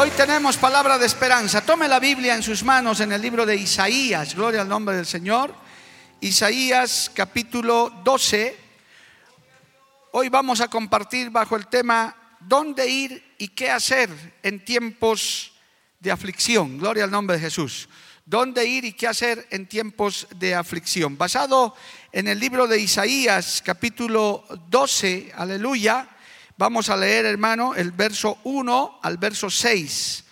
Hoy tenemos palabra de esperanza. Tome la Biblia en sus manos en el libro de Isaías. Gloria al nombre del Señor. Isaías capítulo 12. Hoy vamos a compartir bajo el tema ¿Dónde ir y qué hacer en tiempos de aflicción? Gloria al nombre de Jesús. ¿Dónde ir y qué hacer en tiempos de aflicción? Basado en el libro de Isaías capítulo 12, aleluya Vamos a leer, hermano, el verso 1 al verso 6.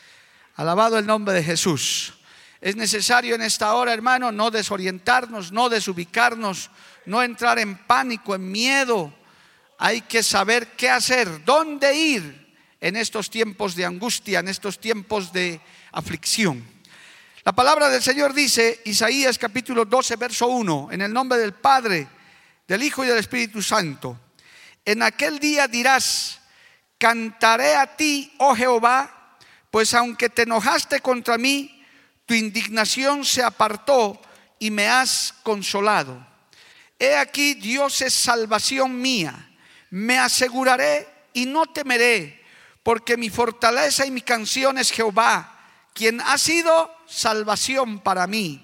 Alabado el nombre de Jesús. Es necesario en esta hora, hermano, no desorientarnos, no desubicarnos, no entrar en pánico, en miedo. Hay que saber qué hacer, dónde ir en estos tiempos de angustia, en estos tiempos de aflicción. La palabra del Señor dice, Isaías capítulo 12, verso 1, en el nombre del Padre, del Hijo y del Espíritu Santo. En aquel día dirás, cantaré a ti, oh Jehová, pues aunque te enojaste contra mí, tu indignación se apartó y me has consolado. He aquí, Dios es salvación mía. Me aseguraré y no temeré, porque mi fortaleza y mi canción es Jehová, quien ha sido salvación para mí.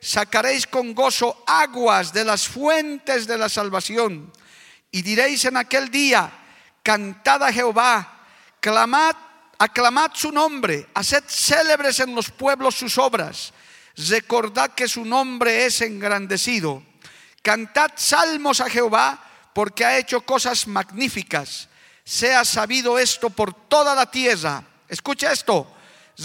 Sacaréis con gozo aguas de las fuentes de la salvación y diréis en aquel día, cantad a Jehová, clamad, aclamad su nombre, haced célebres en los pueblos sus obras, recordad que su nombre es engrandecido. Cantad salmos a Jehová, porque ha hecho cosas magníficas. Sea sabido esto por toda la tierra. Escucha esto.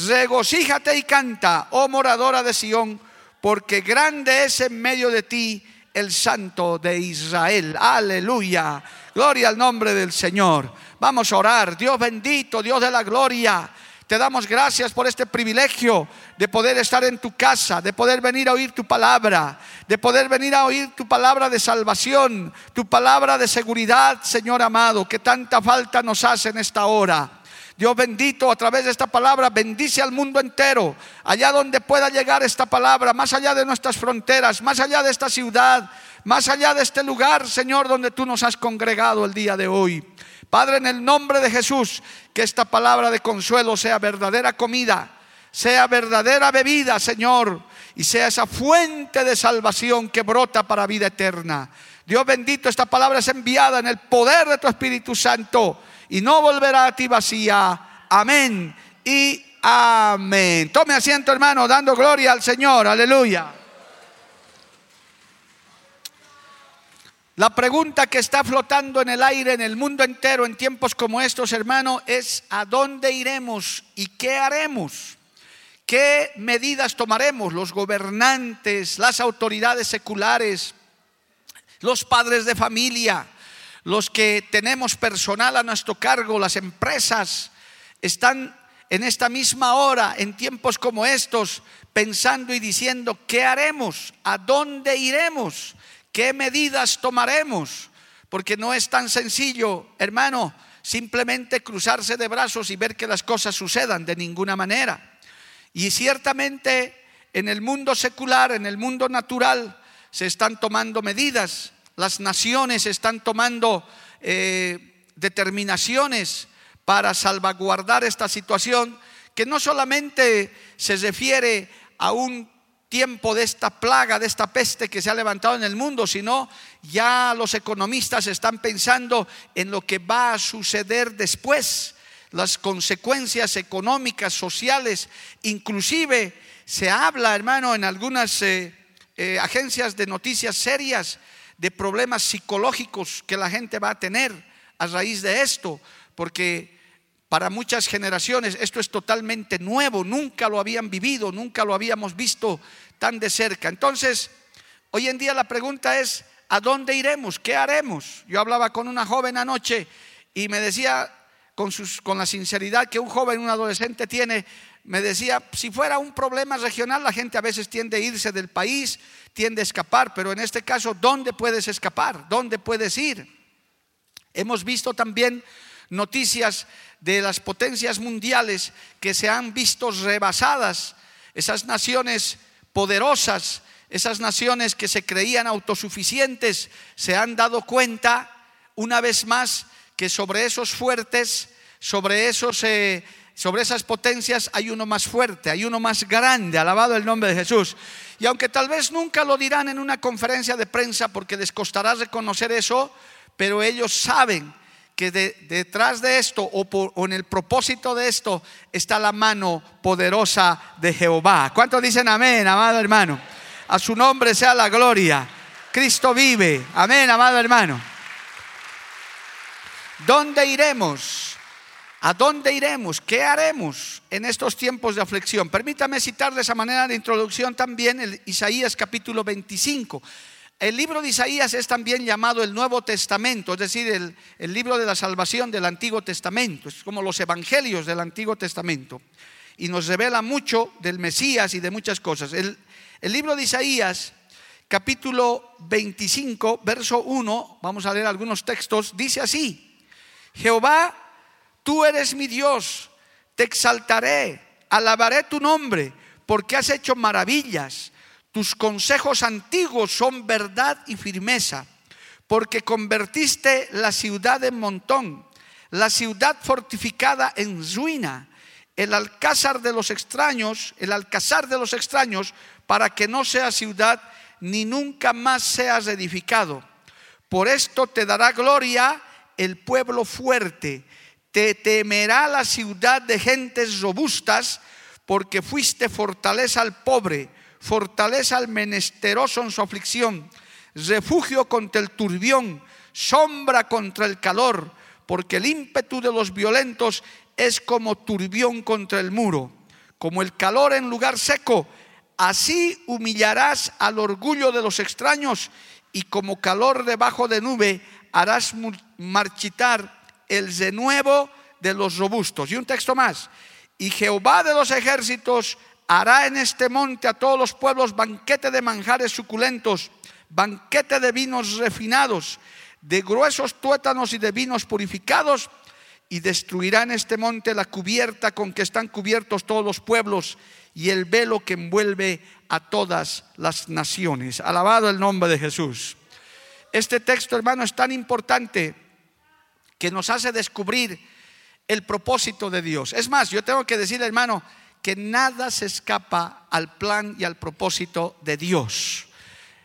Regocíjate y canta, oh moradora de Sión, porque grande es en medio de ti el Santo de Israel. Aleluya. Gloria al nombre del Señor. Vamos a orar. Dios bendito, Dios de la gloria. Te damos gracias por este privilegio de poder estar en tu casa, de poder venir a oír tu palabra, de poder venir a oír tu palabra de salvación, tu palabra de seguridad, Señor amado, que tanta falta nos hace en esta hora. Dios bendito, a través de esta palabra, bendice al mundo entero, allá donde pueda llegar esta palabra, más allá de nuestras fronteras, más allá de esta ciudad, más allá de este lugar, Señor, donde tú nos has congregado el día de hoy. Padre, en el nombre de Jesús, que esta palabra de consuelo sea verdadera comida, sea verdadera bebida, Señor, y sea esa fuente de salvación que brota para vida eterna. Dios bendito, esta palabra es enviada en el poder de tu Espíritu Santo y no volverá a ti vacía. Amén y amén. Tome asiento, hermano, dando gloria al Señor. Aleluya. La pregunta que está flotando en el aire en el mundo entero en tiempos como estos, hermano, es ¿a dónde iremos y qué haremos? ¿Qué medidas tomaremos los gobernantes, las autoridades seculares, los padres de familia? Los que tenemos personal a nuestro cargo, las empresas, están en esta misma hora, en tiempos como estos, pensando y diciendo, ¿qué haremos? ¿A dónde iremos? ¿Qué medidas tomaremos? Porque no es tan sencillo, hermano, simplemente cruzarse de brazos y ver que las cosas sucedan de ninguna manera. Y ciertamente en el mundo secular, en el mundo natural, se están tomando medidas las naciones están tomando eh, determinaciones para salvaguardar esta situación, que no solamente se refiere a un tiempo de esta plaga, de esta peste que se ha levantado en el mundo, sino ya los economistas están pensando en lo que va a suceder después, las consecuencias económicas, sociales, inclusive se habla, hermano, en algunas eh, eh, agencias de noticias serias de problemas psicológicos que la gente va a tener a raíz de esto, porque para muchas generaciones esto es totalmente nuevo, nunca lo habían vivido, nunca lo habíamos visto tan de cerca. Entonces, hoy en día la pregunta es, ¿a dónde iremos? ¿Qué haremos? Yo hablaba con una joven anoche y me decía con, sus, con la sinceridad que un joven, un adolescente tiene, me decía, si fuera un problema regional, la gente a veces tiende a irse del país, tiende a escapar, pero en este caso, ¿dónde puedes escapar? ¿Dónde puedes ir? Hemos visto también noticias de las potencias mundiales que se han visto rebasadas, esas naciones poderosas, esas naciones que se creían autosuficientes, se han dado cuenta una vez más que sobre esos fuertes, sobre esos... Eh, sobre esas potencias hay uno más fuerte, hay uno más grande, alabado el nombre de Jesús. Y aunque tal vez nunca lo dirán en una conferencia de prensa porque les costará reconocer eso, pero ellos saben que detrás de esto o, en el propósito de esto está la mano poderosa de Jehová. ¿Cuántos dicen amén, amado hermano? A su nombre sea la gloria. Cristo vive. Amén, amado hermano. ¿Dónde iremos? ¿A dónde iremos? ¿Qué haremos en estos tiempos de aflicción? Permítame citar de esa manera de introducción también el Isaías capítulo 25. El libro de Isaías es también llamado el Nuevo Testamento, es decir, el, libro de la salvación del Antiguo Testamento. Es como los evangelios del Antiguo Testamento. Y nos revela mucho del Mesías y de muchas cosas. El, el libro de Isaías, capítulo 25, verso 1, vamos a leer algunos textos, dice así, Jehová, tú eres mi Dios, te exaltaré, alabaré tu nombre, porque has hecho maravillas tus consejos antiguos son verdad y firmeza, porque convertiste la ciudad en montón, la ciudad fortificada en ruina, el alcázar de los extraños, el alcázar de los extraños, para que no sea ciudad ni nunca más seas edificado. Por esto te dará gloria el pueblo fuerte, te temerá la ciudad de gentes robustas, porque fuiste fortaleza al pobre fortaleza al menesteroso en su aflicción, refugio contra el turbión, sombra contra el calor, porque el ímpetu de los violentos es como turbión contra el muro, como el calor en lugar seco. Así humillarás al orgullo de los extraños y como calor debajo de nube harás marchitar el renuevo de los robustos. Y un texto más. Y Jehová de los ejércitos hará en este monte a todos los pueblos banquete de manjares suculentos, banquete de vinos refinados, de gruesos tuétanos y de vinos purificados, y destruirá en este monte la cubierta con que están cubiertos todos los pueblos y el velo que envuelve a todas las naciones. Alabado el nombre de Jesús. Este texto, hermano, es tan importante que nos hace descubrir el propósito de Dios. Es más, yo tengo que decir, hermano, que nada se escapa al plan y al propósito de Dios.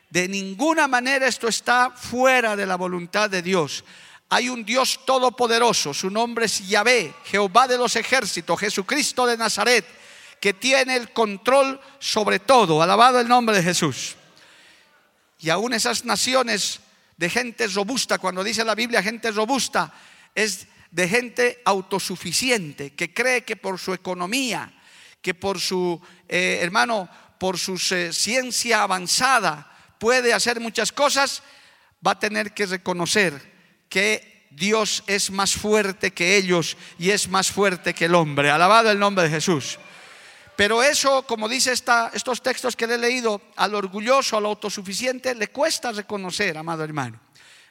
De ninguna manera esto está fuera de la voluntad de Dios. Hay un Dios todopoderoso, su nombre es Yahvé, Jehová de los ejércitos, Jesucristo de Nazaret, que tiene el control sobre todo. Alabado el nombre de Jesús. Y aún esas naciones de gente robusta, cuando dice la Biblia gente robusta, es de gente autosuficiente, que cree que por su economía, que por su, eh, hermano, por su eh, ciencia avanzada puede hacer muchas cosas, va a tener que reconocer que Dios es más fuerte que ellos y es más fuerte que el hombre. Alabado el nombre de Jesús. Pero eso, como dice esta, estos textos que le he leído, al orgulloso, al autosuficiente, le cuesta reconocer, amado hermano.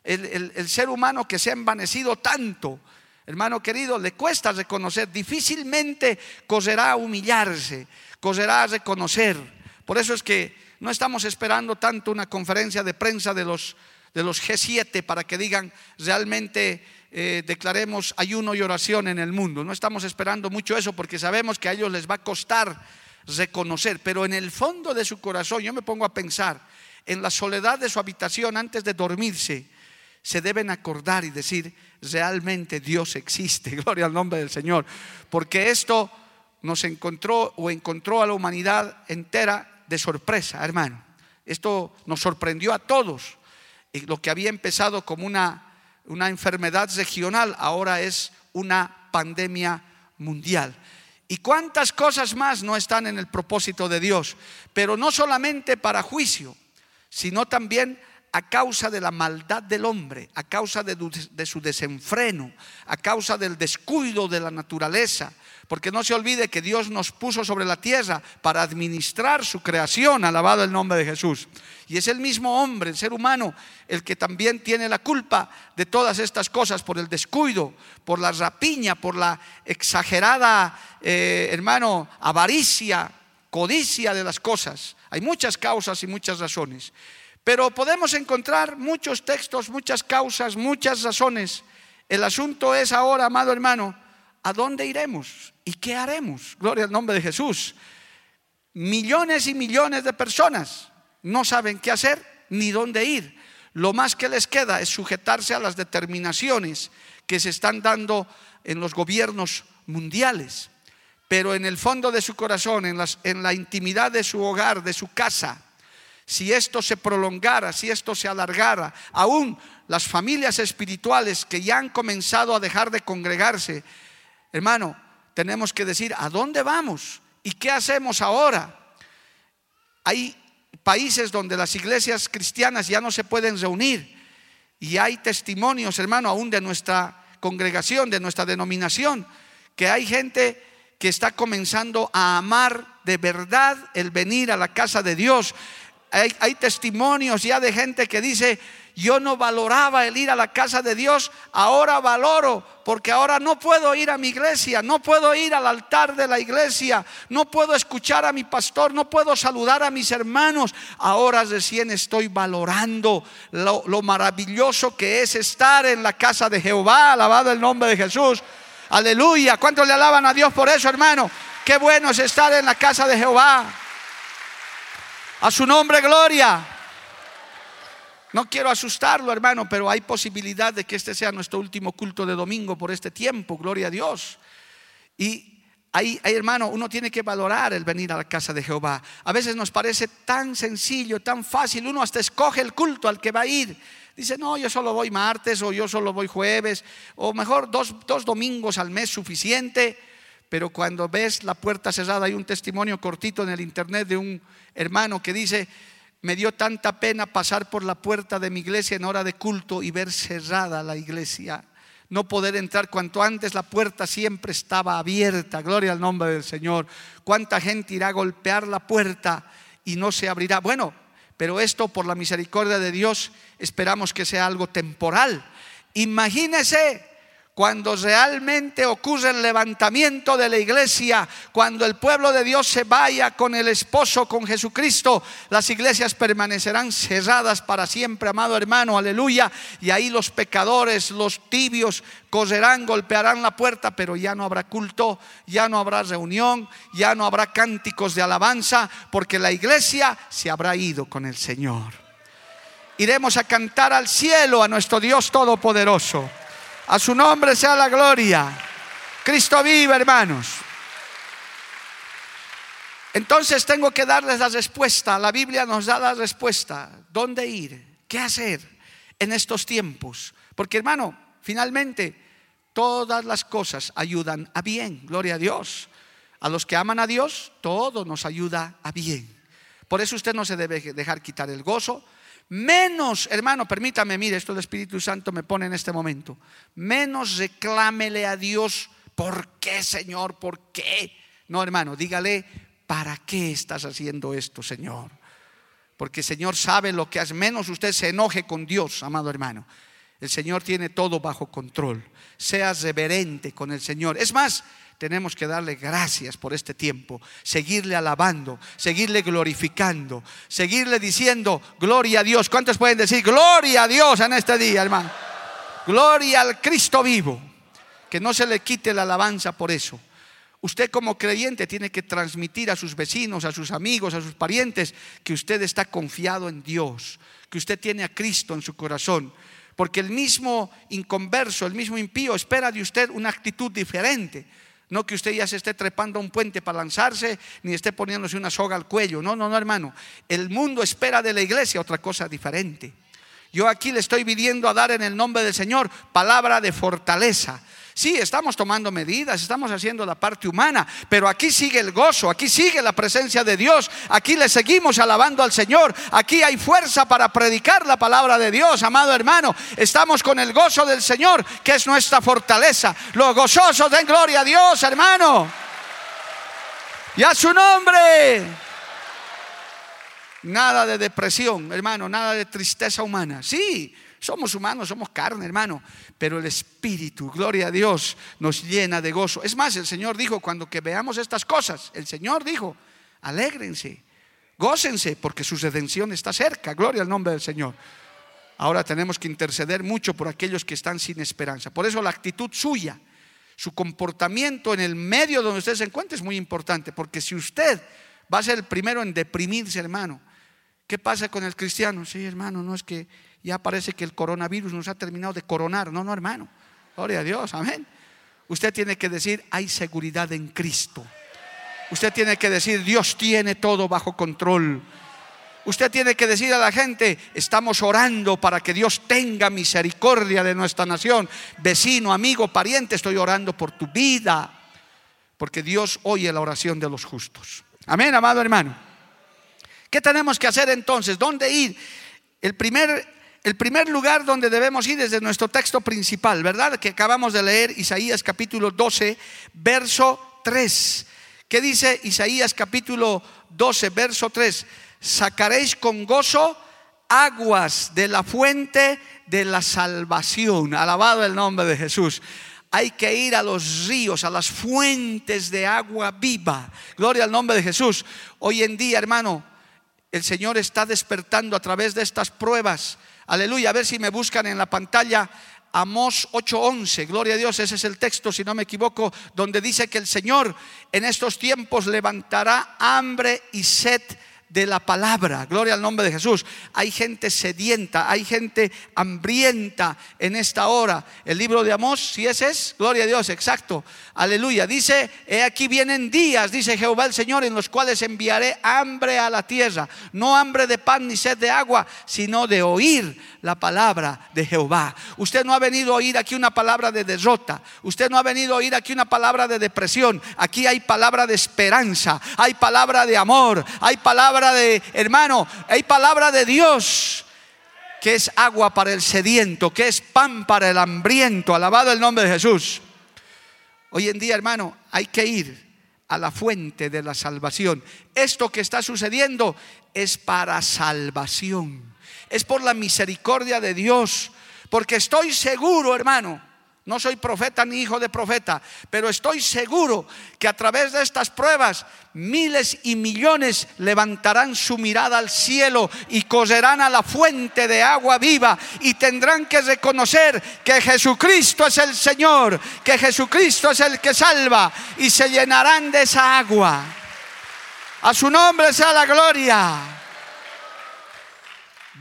El, ser humano que se ha envanecido tanto, hermano querido, le cuesta reconocer, difícilmente coserá a humillarse, coserá a reconocer. Por eso es que no estamos esperando tanto una conferencia de prensa de los, de los G7 para que digan realmente eh, declaremos ayuno y oración en el mundo. No estamos esperando mucho eso porque sabemos que a ellos les va a costar reconocer, pero en el fondo de su corazón yo me pongo a pensar en la soledad de su habitación antes de dormirse se deben acordar y decir, realmente Dios existe, gloria al nombre del Señor, porque esto nos encontró o encontró a la humanidad entera de sorpresa, hermano. Esto nos sorprendió a todos. Y lo que había empezado como una, una enfermedad regional ahora es una pandemia mundial. ¿Y cuántas cosas más no están en el propósito de Dios? Pero no solamente para juicio, sino también a causa de la maldad del hombre, a causa de, su desenfreno, a causa del descuido de la naturaleza. Porque no se olvide que Dios nos puso sobre la tierra para administrar su creación, alabado el nombre de Jesús. Y es el mismo hombre, el ser humano, el que también tiene la culpa de todas estas cosas por el descuido, por la rapiña, por la exagerada, eh, hermano, avaricia, codicia de las cosas. Hay muchas causas y muchas razones. Pero podemos encontrar muchos textos, muchas causas, muchas razones. El asunto es ahora, amado hermano, ¿a dónde iremos? ¿Y qué haremos? Gloria al nombre de Jesús. Millones y millones de personas no saben qué hacer ni dónde ir. Lo más que les queda es sujetarse a las determinaciones que se están dando en los gobiernos mundiales. Pero en el fondo de su corazón, en, en la intimidad de su hogar, de su casa, si esto se prolongara, si esto se alargara, aún las familias espirituales que ya han comenzado a dejar de congregarse, hermano, tenemos que decir, ¿a dónde vamos? ¿Y qué hacemos ahora? Hay países donde las iglesias cristianas ya no se pueden reunir y hay testimonios, hermano, aún de nuestra congregación, de nuestra denominación, que hay gente que está comenzando a amar de verdad el venir a la casa de Dios hay, testimonios ya de gente que dice, yo no valoraba el ir a la casa de Dios, ahora valoro, porque ahora no puedo ir a mi iglesia, no puedo ir al altar de la iglesia, no puedo escuchar a mi pastor, no puedo saludar a mis hermanos. Ahora recién estoy valorando lo, lo maravilloso que es estar en la casa de Jehová, alabado el nombre de Jesús. Aleluya, ¿cuántos le alaban a Dios por eso, hermano? Qué bueno es estar en la casa de Jehová. A su nombre, gloria. No quiero asustarlo, hermano, pero hay posibilidad de que este sea nuestro último culto de domingo por este tiempo, gloria a Dios. Y ahí, hermano, uno tiene que valorar el venir a la casa de Jehová. A veces nos parece tan sencillo, tan fácil, uno hasta escoge el culto al que va a ir. Dice, no, yo solo voy martes o yo solo voy jueves, o mejor dos, dos domingos al mes suficiente. Pero cuando ves la puerta cerrada, hay un testimonio cortito en el internet de un hermano que dice, me dio tanta pena pasar por la puerta de mi iglesia en hora de culto y ver cerrada la iglesia. No poder entrar cuanto antes la puerta siempre estaba abierta. Gloria al nombre del Señor. ¿Cuánta gente irá a golpear la puerta y no se abrirá? Bueno, pero esto por la misericordia de Dios esperamos que sea algo temporal. Imagínese cuando realmente ocurre el levantamiento de la iglesia, cuando el pueblo de Dios se vaya con el esposo, con Jesucristo, las iglesias permanecerán cerradas para siempre, amado hermano, aleluya. Y ahí los pecadores, los tibios, correrán, golpearán la puerta, pero ya no habrá culto, ya no habrá reunión, ya no habrá cánticos de alabanza, porque la iglesia se habrá ido con el Señor. Iremos a cantar al cielo a nuestro Dios Todopoderoso. A su nombre sea la gloria. Cristo vive, hermanos. Entonces tengo que darles la respuesta. La Biblia nos da la respuesta. ¿Dónde ir? ¿Qué hacer en estos tiempos? Porque hermano, finalmente todas las cosas ayudan a bien. Gloria a Dios. A los que aman a Dios, todo nos ayuda a bien. Por eso usted no se debe dejar quitar el gozo, Menos, hermano, permítame, mire, esto el Espíritu Santo me pone en este momento. Menos reclámele a Dios, ¿por qué, Señor? ¿Por qué? No, hermano, dígale, ¿para qué estás haciendo esto, Señor? Porque el Señor sabe lo que hace. Menos usted se enoje con Dios, amado hermano. El Señor tiene todo bajo control. Seas reverente con el Señor. Es más, tenemos que darle gracias por este tiempo, seguirle alabando, seguirle glorificando, seguirle diciendo gloria a Dios. ¿Cuántos pueden decir gloria a Dios en este día, hermano? Gloria al Cristo vivo. Que no se le quite la alabanza por eso. Usted como creyente tiene que transmitir a sus vecinos, a sus amigos, a sus parientes, que usted está confiado en Dios, que usted tiene a Cristo en su corazón. Porque el mismo inconverso, el mismo impío espera de usted una actitud diferente. No que usted ya se esté trepando a un puente para lanzarse, ni esté poniéndose una soga al cuello. No, no, no, hermano. El mundo espera de la iglesia otra cosa diferente. Yo aquí le estoy pidiendo a dar en el nombre del Señor palabra de fortaleza. Sí, estamos tomando medidas, estamos haciendo la parte humana, pero aquí sigue el gozo, aquí sigue la presencia de Dios, aquí le seguimos alabando al Señor, aquí hay fuerza para predicar la palabra de Dios, amado hermano. Estamos con el gozo del Señor, que es nuestra fortaleza. Los gozosos den gloria a Dios, hermano. Y a su nombre. Nada de depresión, hermano, nada de tristeza humana. Sí, somos humanos, somos carne, hermano, pero el Espíritu, gloria a Dios, nos llena de gozo. Es más, el Señor dijo, cuando que veamos estas cosas, el Señor dijo, alégrense, gócense, porque su redención está cerca, gloria al nombre del Señor. Ahora tenemos que interceder mucho por aquellos que están sin esperanza. Por eso la actitud suya, su comportamiento en el medio donde usted se encuentra es muy importante, porque si usted va a ser el primero en deprimirse, hermano, ¿Qué pasa con el cristiano? Sí, hermano, no es que ya parece que el coronavirus nos ha terminado de coronar. No, no, hermano. Gloria a Dios, amén. Usted tiene que decir, hay seguridad en Cristo. Usted tiene que decir, Dios tiene todo bajo control. Usted tiene que decir a la gente, estamos orando para que Dios tenga misericordia de nuestra nación. Vecino, amigo, pariente, estoy orando por tu vida. Porque Dios oye la oración de los justos. Amén, amado hermano. ¿Qué tenemos que hacer entonces? ¿Dónde ir? El primer, el primer lugar donde debemos ir es de nuestro texto principal, ¿verdad? Que acabamos de leer, Isaías capítulo 12, verso 3. ¿Qué dice Isaías capítulo 12, verso 3? Sacaréis con gozo aguas de la fuente de la salvación. Alabado el nombre de Jesús. Hay que ir a los ríos, a las fuentes de agua viva. Gloria al nombre de Jesús. Hoy en día, hermano, el Señor está despertando a través de estas pruebas. Aleluya, a ver si me buscan en la pantalla. Amós 8:11, gloria a Dios, ese es el texto, si no me equivoco, donde dice que el Señor en estos tiempos levantará hambre y sed de la palabra. Gloria al nombre de Jesús. Hay gente sedienta, hay gente hambrienta en esta hora. El libro de Amós, si ese es, gloria a Dios, exacto. Aleluya. Dice, he aquí vienen días, dice Jehová el Señor, en los cuales enviaré hambre a la tierra. No hambre de pan ni sed de agua, sino de oír la palabra de Jehová. Usted no ha venido a oír aquí una palabra de derrota. Usted no ha venido a oír aquí una palabra de depresión. Aquí hay palabra de esperanza, hay palabra de amor, hay palabra de, hermano, hay palabra de Dios que es agua para el sediento, que es pan para el hambriento. Alabado el nombre de Jesús. Hoy en día, hermano, hay que ir a la fuente de la salvación. Esto que está sucediendo es para salvación es por la misericordia de Dios. Porque estoy seguro, hermano, no soy profeta ni hijo de profeta, pero estoy seguro que a través de estas pruebas miles y millones levantarán su mirada al cielo y cogerán a la fuente de agua viva y tendrán que reconocer que Jesucristo es el Señor, que Jesucristo es el que salva y se llenarán de esa agua. A su nombre sea la gloria.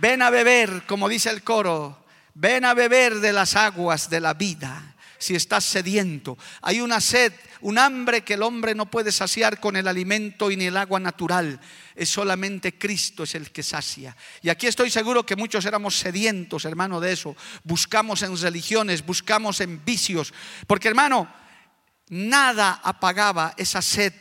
Ven a beber, como dice el coro, ven a beber de las aguas de la vida. Si estás sediento, hay una sed, un hambre que el hombre no puede saciar con el alimento y ni el agua natural. Es solamente Cristo es el que sacia. Y aquí estoy seguro que muchos éramos sedientos, hermano, de eso. Buscamos en religiones, buscamos en vicios. Porque, hermano, nada apagaba esa sed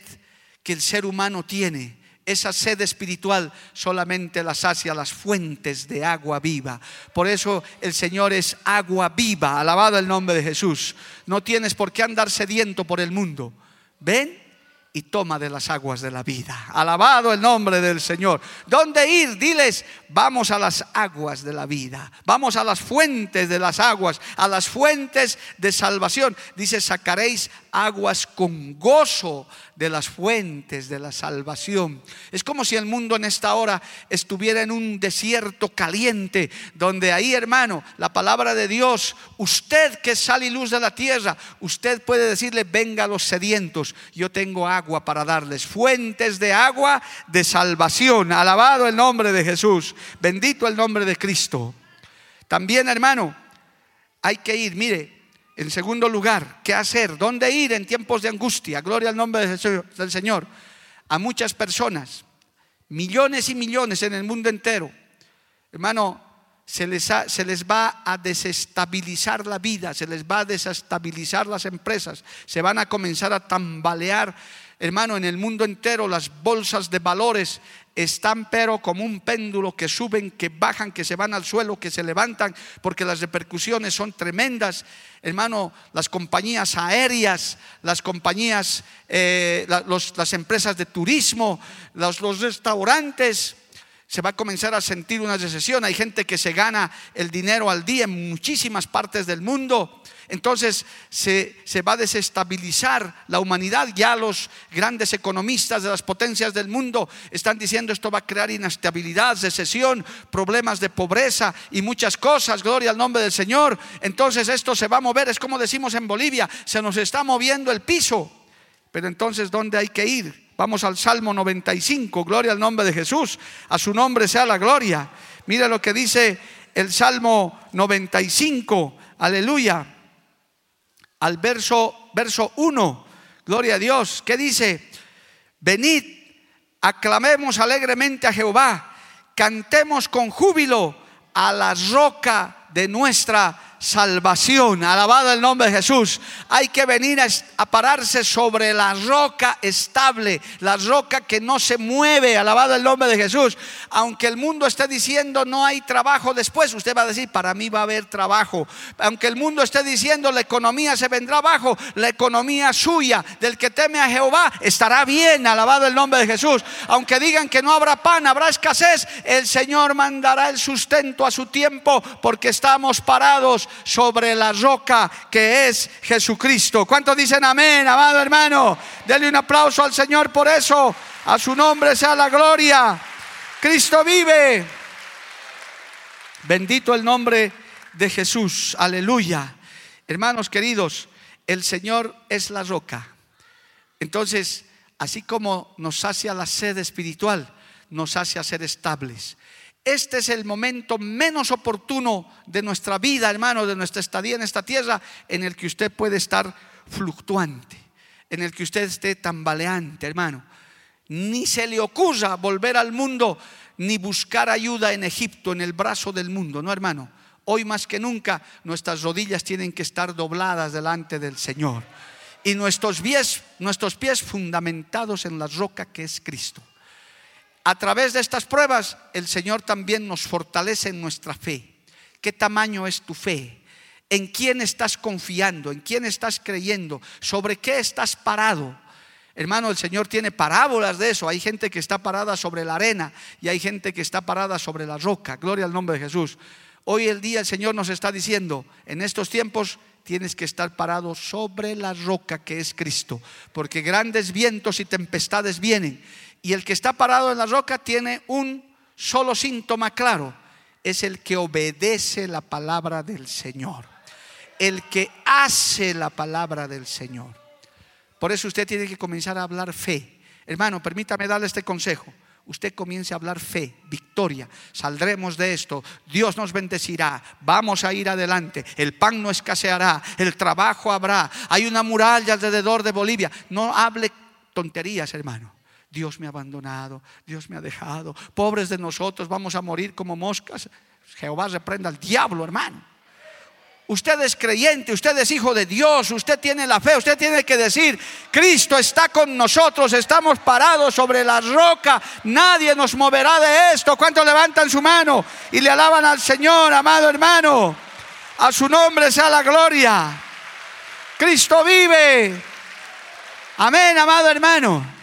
que el ser humano tiene esa sed espiritual solamente la sacia las fuentes de agua viva. Por eso el Señor es agua viva. Alabado el nombre de Jesús. No tienes por qué andar sediento por el mundo. Ven y toma de las aguas de la vida. Alabado el nombre del Señor. ¿Dónde ir? Diles, vamos a las aguas de la vida. Vamos a las fuentes de las aguas, a las fuentes de salvación. Dice, sacaréis aguas con gozo de las fuentes de la salvación. Es como si el mundo en esta hora estuviera en un desierto caliente, donde ahí, hermano, la palabra de Dios, usted que sale y luz de la tierra, usted puede decirle, venga a los sedientos, yo tengo agua para darles, fuentes de agua de salvación. Alabado el nombre de Jesús, bendito el nombre de Cristo. También, hermano, hay que ir, mire, en segundo lugar, ¿qué hacer? ¿Dónde ir en tiempos de angustia? Gloria al nombre del Señor. A muchas personas, millones y millones en el mundo entero. Hermano, se les, se les, va a desestabilizar la vida, se les va a desestabilizar las empresas, se van a comenzar a tambalear. Hermano, en el mundo entero las bolsas de valores están pero como un péndulo que suben, que bajan, que se van al suelo, que se levantan, porque las repercusiones son tremendas. Hermano, las compañías aéreas, las compañías, eh, las empresas de turismo, los, los restaurantes, se va a comenzar a sentir una recesión. Hay gente que se gana el dinero al día en muchísimas partes del mundo. Entonces se, se, va a desestabilizar la humanidad. Ya los grandes economistas de las potencias del mundo están diciendo esto va a crear inestabilidad, recesión, problemas de pobreza y muchas cosas. Gloria al nombre del Señor. Entonces esto se va a mover. Es como decimos en Bolivia, se nos está moviendo el piso. Pero entonces, ¿dónde hay que ir? Vamos al Salmo 95, gloria al nombre de Jesús, a su nombre sea la gloria. Mira lo que dice el Salmo 95, aleluya, al verso, verso 1, gloria a Dios, ¿qué dice? Venid, aclamemos alegremente a Jehová, cantemos con júbilo a la roca de nuestra salvación. Alabado el nombre de Jesús. Hay que venir a, pararse sobre la roca estable, la roca que no se mueve. Alabado el nombre de Jesús. Aunque el mundo esté diciendo no hay trabajo después, usted va a decir, para mí va a haber trabajo. Aunque el mundo esté diciendo la economía se vendrá abajo, la economía suya del que teme a Jehová estará bien. Alabado el nombre de Jesús. Aunque digan que no habrá pan, habrá escasez, el Señor mandará el sustento a su tiempo porque estamos parados sobre la roca que es Jesucristo. ¿Cuántos dicen amén, amado hermano? Denle un aplauso al Señor por eso. A su nombre sea la gloria. Cristo vive. Bendito el nombre de Jesús. Aleluya. Hermanos queridos, el Señor es la roca. Entonces, así como nos hace a la sed espiritual, nos hace a ser estables este es el momento menos oportuno de nuestra vida, hermano, de nuestra estadía en esta tierra, en el que usted puede estar fluctuante, en el que usted esté tambaleante, hermano. Ni se le ocurra volver al mundo, ni buscar ayuda en Egipto, en el brazo del mundo, no, hermano. Hoy más que nunca nuestras rodillas tienen que estar dobladas delante del Señor y nuestros pies, nuestros pies fundamentados en la roca que es Cristo. A través de estas pruebas, el Señor también nos fortalece en nuestra fe. ¿Qué tamaño es tu fe? ¿En quién estás confiando? ¿En quién estás creyendo? ¿Sobre qué estás parado? Hermano, el Señor tiene parábolas de eso. Hay gente que está parada sobre la arena y hay gente que está parada sobre la roca. Gloria al nombre de Jesús. Hoy el día el Señor nos está diciendo, en estos tiempos tienes que estar parado sobre la roca que es Cristo, porque grandes vientos y tempestades vienen y el que está parado en la roca tiene un solo síntoma claro, es el que obedece la palabra del Señor, el que hace la palabra del Señor. Por eso usted tiene que comenzar a hablar fe. Hermano, permítame darle este consejo. Usted comience a hablar fe, victoria. Saldremos de esto. Dios nos bendecirá. Vamos a ir adelante. El pan no escaseará. El trabajo habrá. Hay una muralla alrededor de Bolivia. No hable tonterías, hermano. Dios me ha abandonado, Dios me ha dejado, pobres de nosotros, vamos a morir como moscas. Jehová reprenda al diablo, hermano. Usted es creyente, usted es hijo de Dios, usted tiene la fe, usted tiene que decir, Cristo está con nosotros, estamos parados sobre la roca, nadie nos moverá de esto. ¿Cuántos levantan su mano y le alaban al Señor, amado hermano? A su nombre sea la gloria. Cristo vive. Amén, amado hermano.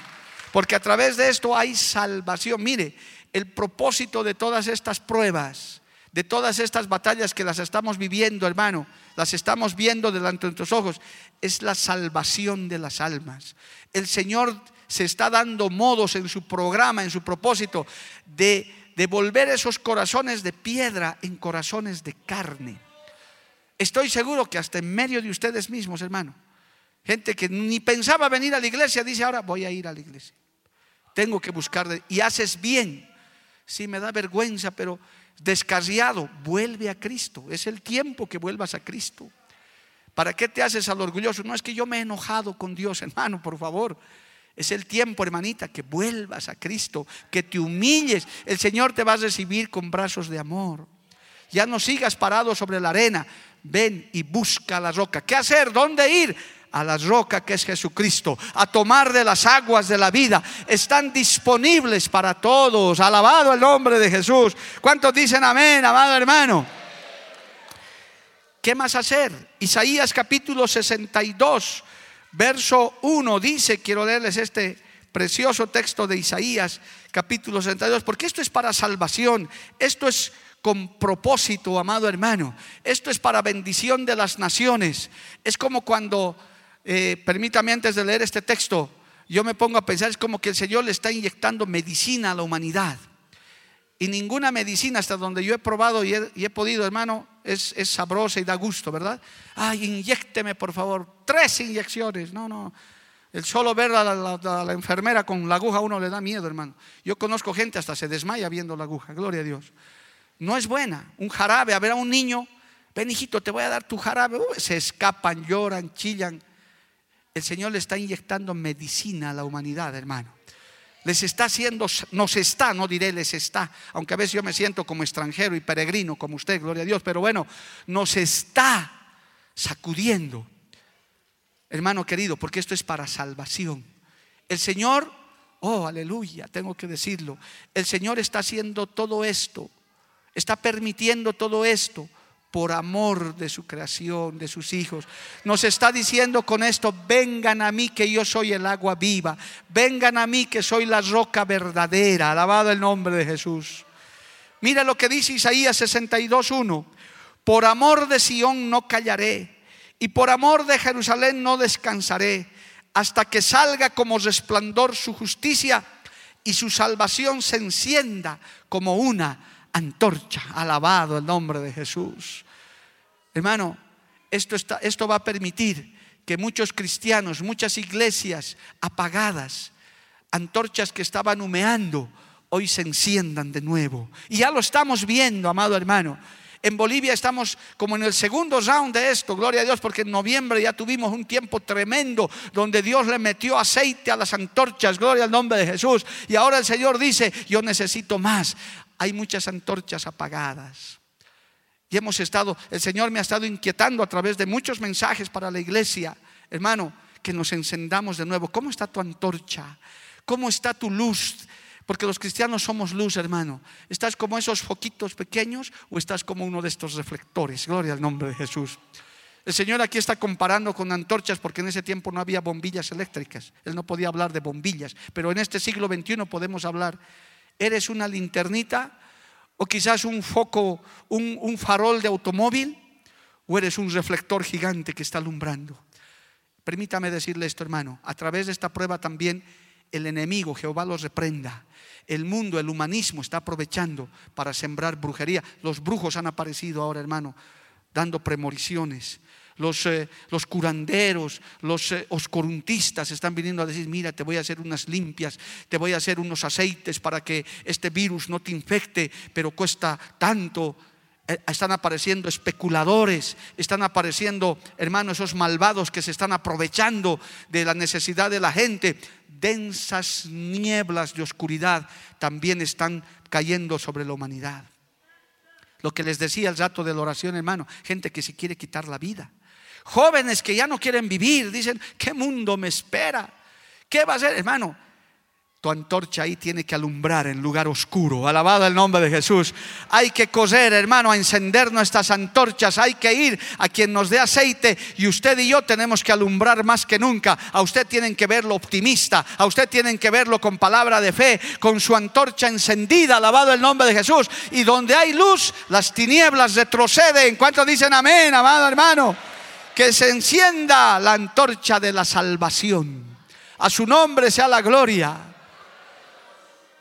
Porque a través de esto hay salvación. Mire, el propósito de todas estas pruebas, de todas estas batallas que las estamos viviendo, hermano, las estamos viendo delante de nuestros ojos, es la salvación de las almas. El Señor se está dando modos en su programa, en su propósito, de, de volver esos corazones de piedra en corazones de carne. Estoy seguro que hasta en medio de ustedes mismos, hermano, gente que ni pensaba venir a la iglesia, dice ahora voy a ir a la iglesia tengo que buscar y haces bien. Sí, me da vergüenza, pero descarriado, vuelve a Cristo. Es el tiempo que vuelvas a Cristo. ¿Para qué te haces al orgulloso? No es que yo me he enojado con Dios, hermano, por favor. Es el tiempo, hermanita, que vuelvas a Cristo, que te humilles. El Señor te va a recibir con brazos de amor. Ya no sigas parado sobre la arena. Ven y busca la roca. ¿Qué hacer? ¿Dónde ir? A la roca que es Jesucristo, a tomar de las aguas de la vida. Están disponibles para todos. Alabado el nombre de Jesús. ¿Cuántos dicen amén, amado hermano? ¿Qué más hacer? Isaías capítulo 62, verso 1 dice, quiero leerles este precioso texto de Isaías capítulo 62, porque esto es para salvación, esto es con propósito, amado hermano, esto es para bendición de las naciones. Es como cuando eh, permítame antes de leer este texto, yo me pongo a pensar, es como que el Señor le está inyectando medicina a la humanidad. Y ninguna medicina hasta donde yo he probado y he, podido, hermano, es, sabrosa y da gusto, ¿verdad? Ay, inyecteme por favor, tres inyecciones. No, no. El solo ver a la, enfermera con la aguja a uno le da miedo, hermano. Yo conozco gente hasta se desmaya viendo la aguja, gloria a Dios. No es buena. Un jarabe, a ver a un niño, ven hijito, te voy a dar tu jarabe. se escapan, lloran, chillan. El Señor le está inyectando medicina a la humanidad, hermano. Les está haciendo, nos está, no diré les está, aunque a veces yo me siento como extranjero y peregrino, como usted, gloria a Dios, pero bueno, nos está sacudiendo, hermano querido, porque esto es para salvación. El Señor, oh, aleluya, tengo que decirlo, el Señor está haciendo todo esto, está permitiendo todo esto por amor de su creación, de sus hijos. Nos está diciendo con esto, vengan a mí que yo soy el agua viva, vengan a mí que soy la roca verdadera, alabado el nombre de Jesús. Mira lo que dice Isaías 62.1, por amor de Sión no callaré y por amor de Jerusalén no descansaré hasta que salga como resplandor su justicia y su salvación se encienda como una antorcha. Alabado el nombre de Jesús. Hermano, esto, está, esto va a permitir que muchos cristianos, muchas iglesias apagadas, antorchas que estaban humeando, hoy se enciendan de nuevo. Y ya lo estamos viendo, amado hermano. En Bolivia estamos como en el segundo round de esto, gloria a Dios, porque en noviembre ya tuvimos un tiempo tremendo donde Dios le metió aceite a las antorchas, gloria al nombre de Jesús. Y ahora el Señor dice, yo necesito más. Hay muchas antorchas apagadas. Y hemos estado, el Señor me ha estado inquietando a través de muchos mensajes para la iglesia. Hermano, que nos encendamos de nuevo. ¿Cómo está tu antorcha? ¿Cómo está tu luz? Porque los cristianos somos luz, hermano. ¿Estás como esos foquitos pequeños o estás como uno de estos reflectores? Gloria al nombre de Jesús. El Señor aquí está comparando con antorchas porque en ese tiempo no había bombillas eléctricas. Él no podía hablar de bombillas. Pero en este siglo XXI podemos hablar. Eres una linternita o quizás un foco, un, farol de automóvil, o eres un reflector gigante que está alumbrando. Permítame decirle esto, hermano, a través de esta prueba también el enemigo, Jehová los reprenda. El mundo, el humanismo está aprovechando para sembrar brujería. Los brujos han aparecido ahora, hermano, dando premoniciones los, eh, los curanderos, los eh, están viniendo a decir, mira, te voy a hacer unas limpias, te voy a hacer unos aceites para que este virus no te infecte, pero cuesta tanto. Eh, están apareciendo especuladores, están apareciendo, hermanos, esos malvados que se están aprovechando de la necesidad de la gente. Densas nieblas de oscuridad también están cayendo sobre la humanidad. Lo que les decía el rato de la oración, hermano, gente que se quiere quitar la vida. Jóvenes que ya no quieren vivir, dicen, ¿qué mundo me espera? ¿Qué va a ser, hermano? Tu antorcha ahí tiene que alumbrar en lugar oscuro. Alabado el nombre de Jesús. Hay que coser, hermano, a encender nuestras antorchas. Hay que ir a quien nos dé aceite. Y usted y yo tenemos que alumbrar más que nunca. A usted tienen que verlo optimista. A usted tienen que verlo con palabra de fe, con su antorcha encendida. Alabado el nombre de Jesús. Y donde hay luz, las tinieblas retroceden. ¿Cuántos dicen amén, amado hermano? Que se encienda la antorcha de la salvación. A su nombre sea la gloria.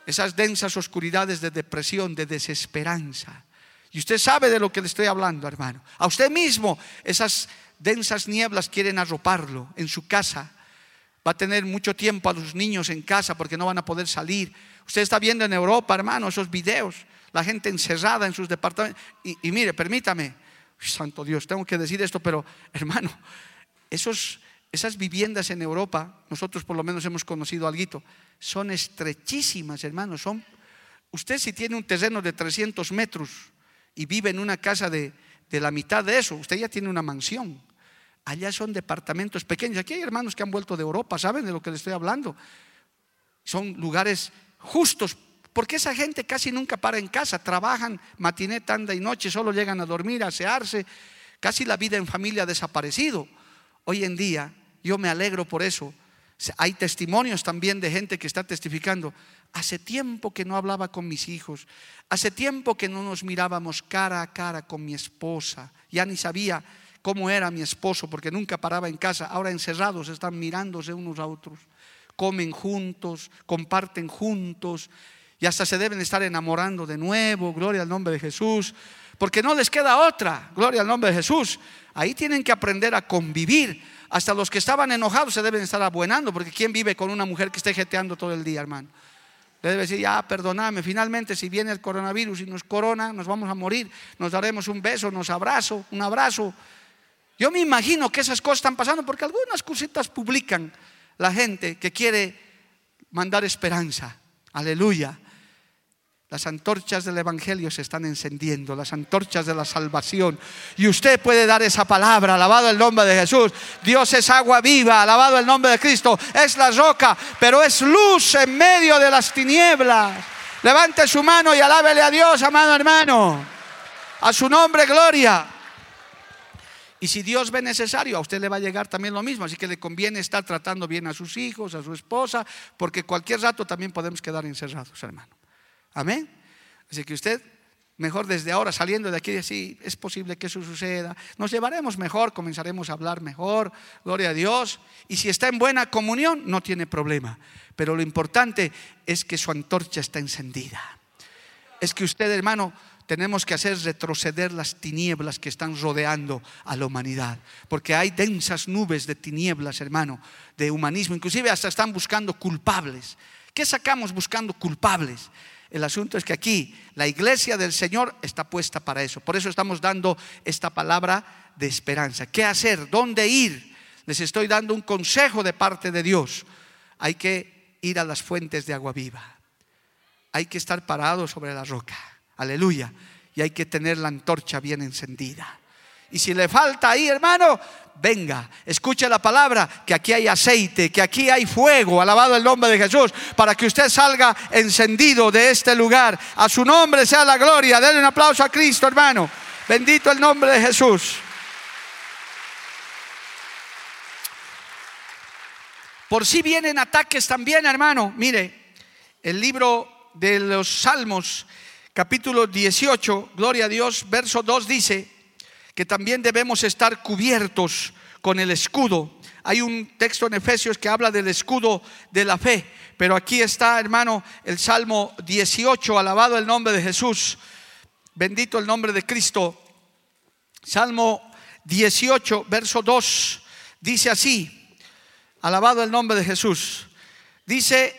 Esas densas oscuridades de depresión, de desesperanza. Y usted sabe de lo que le estoy hablando, hermano. A usted mismo esas densas nieblas quieren arroparlo en su casa. Va a tener mucho tiempo a los niños en casa porque no van a poder salir. Usted está viendo en Europa, hermano, esos videos, la gente encerrada en sus departamentos. Y, y mire, permítame, santo Dios, tengo que decir esto, pero hermano, esos, esas viviendas en Europa, nosotros por lo menos hemos conocido algo, son estrechísimas, hermano. Son, usted si tiene un terreno de 300 metros y vive en una casa de, de la mitad de eso, usted ya tiene una mansión. Allá son departamentos pequeños. Aquí hay hermanos que han vuelto de Europa, ¿saben de lo que les estoy hablando? Son lugares justos, porque esa gente casi nunca para en casa, trabajan matiné, tanda y noche, solo llegan a dormir, a asearse. Casi la vida en familia ha desaparecido. Hoy en día, yo me alegro por eso. Hay testimonios también de gente que está testificando. Hace tiempo que no hablaba con mis hijos. Hace tiempo que no nos mirábamos cara a cara con mi esposa. Ya ni sabía cómo era mi esposo porque nunca paraba en casa. Ahora encerrados están mirándose unos a otros. Comen juntos, comparten juntos y hasta se deben estar enamorando de nuevo. Gloria al nombre de Jesús. Porque no les queda otra. Gloria al nombre de Jesús. Ahí tienen que aprender a convivir. Hasta los que estaban enojados se deben estar abuenando. Porque ¿quién vive con una mujer que esté jeteando todo el día, hermano? Le debe decir, ya, perdoname. Finalmente, si viene el coronavirus y nos corona, nos vamos a morir. Nos daremos un beso, nos abrazo, un abrazo. Yo me imagino que esas cosas están pasando porque algunas cositas publican la gente que quiere mandar esperanza. Aleluya. Las antorchas del Evangelio se están encendiendo, las antorchas de la salvación. Y usted puede dar esa palabra, alabado el nombre de Jesús. Dios es agua viva, alabado el nombre de Cristo. Es la roca, pero es luz en medio de las tinieblas. Levante su mano y alábele a Dios, amado hermano. A su nombre, gloria. Y si Dios ve necesario, a usted le va a llegar también lo mismo. Así que le conviene estar tratando bien a sus hijos, a su esposa, porque cualquier rato también podemos quedar encerrados, hermano. Amén. Así que usted, mejor desde ahora, saliendo de aquí, decir, es posible que eso suceda. Nos llevaremos mejor, comenzaremos a hablar mejor, gloria a Dios. Y si está en buena comunión, no tiene problema. Pero lo importante es que su antorcha está encendida. Es que usted, hermano, tenemos que hacer retroceder las tinieblas que están rodeando a la humanidad. Porque hay densas nubes de tinieblas, hermano, de humanismo. Inclusive hasta están buscando culpables. ¿Qué sacamos buscando culpables? El asunto es que aquí la iglesia del Señor está puesta para eso. Por eso estamos dando esta palabra de esperanza. ¿Qué hacer? ¿Dónde ir? Les estoy dando un consejo de parte de Dios. Hay que ir a las fuentes de agua viva. Hay que estar parado sobre la roca. Aleluya. Y hay que tener la antorcha bien encendida. Y si le falta ahí, hermano, venga, escuche la palabra, que aquí hay aceite, que aquí hay fuego, alabado el nombre de Jesús, para que usted salga encendido de este lugar. A su nombre sea la gloria. Denle un aplauso a Cristo, hermano. Bendito el nombre de Jesús. Por si vienen ataques también, hermano. Mire, el libro de los Salmos, capítulo 18, gloria a Dios, verso 2 dice, que también debemos estar cubiertos con el escudo. Hay un texto en Efesios que habla del escudo de la fe, pero aquí está, hermano, el Salmo 18, alabado el nombre de Jesús, bendito el nombre de Cristo. Salmo 18, verso 2, dice así, alabado el nombre de Jesús. Dice,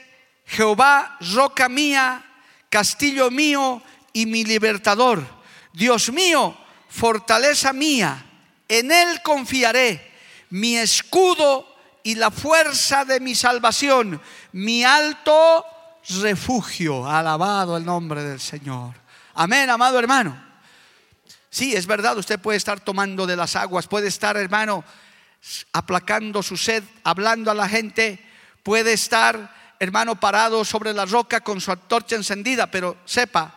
Jehová, roca mía, castillo mío y mi libertador, Dios mío, fortaleza mía, en Él confiaré, mi escudo y la fuerza de mi salvación, mi alto refugio. Alabado el nombre del Señor. Amén, amado hermano. Sí, es verdad, usted puede estar tomando de las aguas, puede estar, hermano, aplacando su sed, hablando a la gente, puede estar, hermano, parado sobre la roca con su antorcha encendida, pero sepa,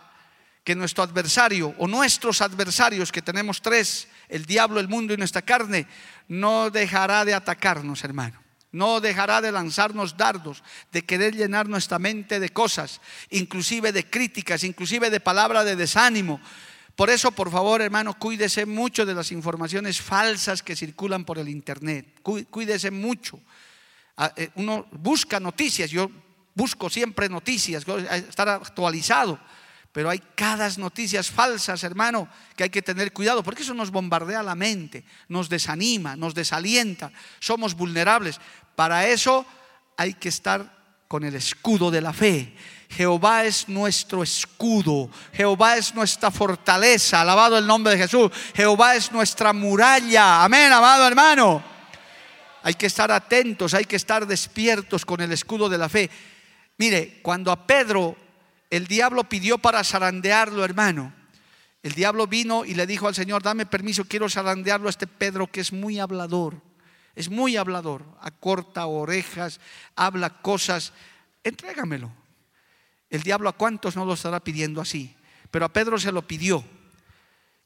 que nuestro adversario o nuestros adversarios, que tenemos tres, el diablo, el mundo y nuestra carne, no dejará de atacarnos, hermano. No dejará de lanzarnos dardos, de querer llenar nuestra mente de cosas, inclusive de críticas, inclusive de palabras de desánimo. Por eso, por favor, hermano, cuídese mucho de las informaciones falsas que circulan por el Internet. Cuídese mucho. Ah, eh, uno busca noticias, yo busco siempre noticias, estar actualizado pero hay cada noticias falsas, hermano, que hay que tener cuidado, porque eso nos bombardea la mente, nos desanima, nos desalienta, somos vulnerables. Para eso hay que estar con el escudo de la fe. Jehová es nuestro escudo, Jehová es nuestra fortaleza, alabado el nombre de Jesús, Jehová es nuestra muralla, amén, amado hermano. Hay que estar atentos, hay que estar despiertos con el escudo de la fe. Mire, cuando a Pedro el diablo pidió para zarandearlo, hermano. El diablo vino y le dijo al Señor, dame permiso, quiero zarandearlo a este Pedro que es muy hablador, es muy hablador, acorta orejas, habla cosas, entrégamelo. El diablo a cuántos no lo estará pidiendo así, pero a Pedro se lo pidió.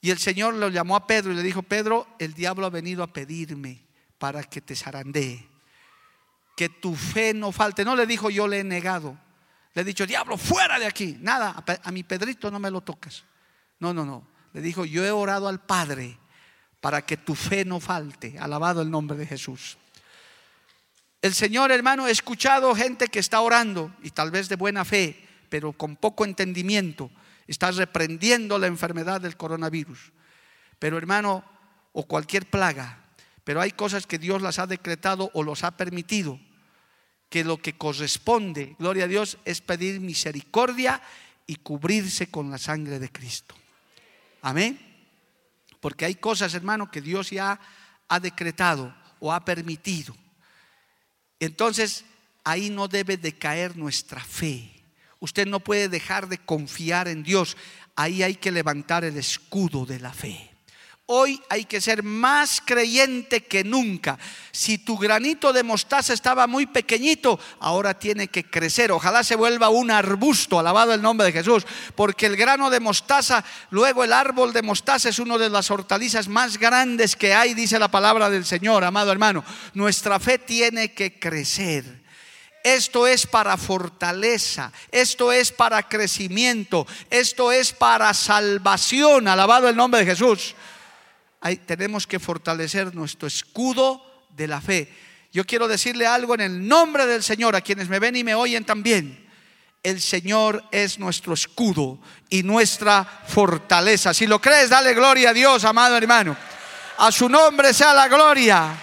Y el Señor lo llamó a Pedro y le dijo, Pedro, el diablo ha venido a pedirme para que te zarandee, que tu fe no falte. No le dijo, yo le he negado. Le he dicho, diablo, fuera de aquí. Nada, a mi Pedrito no me lo tocas. No, no, no. Le dijo, yo he orado al Padre para que tu fe no falte. Alabado el nombre de Jesús. El Señor, hermano, he escuchado gente que está orando y tal vez de buena fe, pero con poco entendimiento, está reprendiendo la enfermedad del coronavirus. Pero hermano, o cualquier plaga, pero hay cosas que Dios las ha decretado o los ha permitido, que lo que corresponde, gloria a Dios, es pedir misericordia y cubrirse con la sangre de Cristo. Amén. Porque hay cosas, hermano, que Dios ya ha decretado o ha permitido. Entonces, ahí no debe de caer nuestra fe. Usted no puede dejar de confiar en Dios. Ahí hay que levantar el escudo de la fe. Hoy hay que ser más creyente que nunca. Si tu granito de mostaza estaba muy pequeñito, ahora tiene que crecer. Ojalá se vuelva un arbusto, alabado el nombre de Jesús. Porque el grano de mostaza, luego el árbol de mostaza es uno de las hortalizas más grandes que hay, dice la palabra del Señor, amado hermano. Nuestra fe tiene que crecer. Esto es para fortaleza, esto es para crecimiento, esto es para salvación, alabado el nombre de Jesús tenemos que fortalecer nuestro escudo de la fe. Yo quiero decirle algo en el nombre del Señor a quienes me ven y me oyen también. El Señor es nuestro escudo y nuestra fortaleza. Si lo crees, dale gloria a Dios, amado hermano. A su nombre sea la gloria.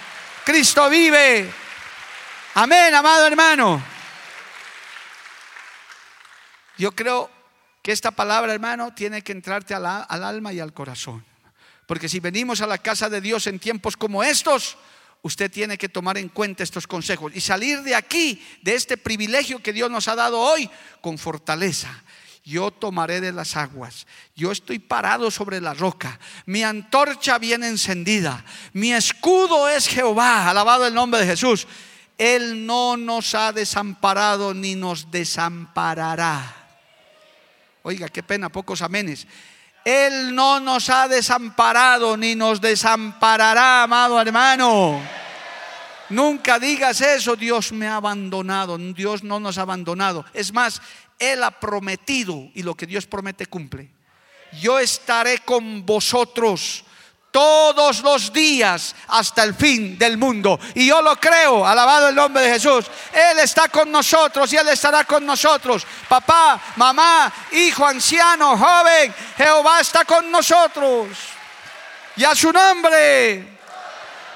Cristo vive. Amén, amado hermano. Yo creo que esta palabra, hermano, tiene que entrarte al alma y al corazón. Porque si venimos a la casa de Dios en tiempos como estos, usted tiene que tomar en cuenta estos consejos y salir de aquí, de este privilegio que Dios nos ha dado hoy, con fortaleza. Yo tomaré de las aguas. Yo estoy parado sobre la roca. Mi antorcha bien encendida. Mi escudo es Jehová. Alabado el nombre de Jesús. Él no nos ha desamparado ni nos desamparará. Oiga, qué pena, pocos amenes. Él no nos ha desamparado ni nos desamparará, amado hermano. Nunca digas eso, Dios me ha abandonado, Dios no nos ha abandonado. Es más, Él ha prometido y lo que Dios promete cumple. Yo estaré con vosotros todos los días hasta el fin del mundo. Y yo lo creo, alabado el nombre de Jesús. Él está con nosotros y Él estará con nosotros. Papá, mamá, hijo, anciano, joven, Jehová está con nosotros. Y a su nombre.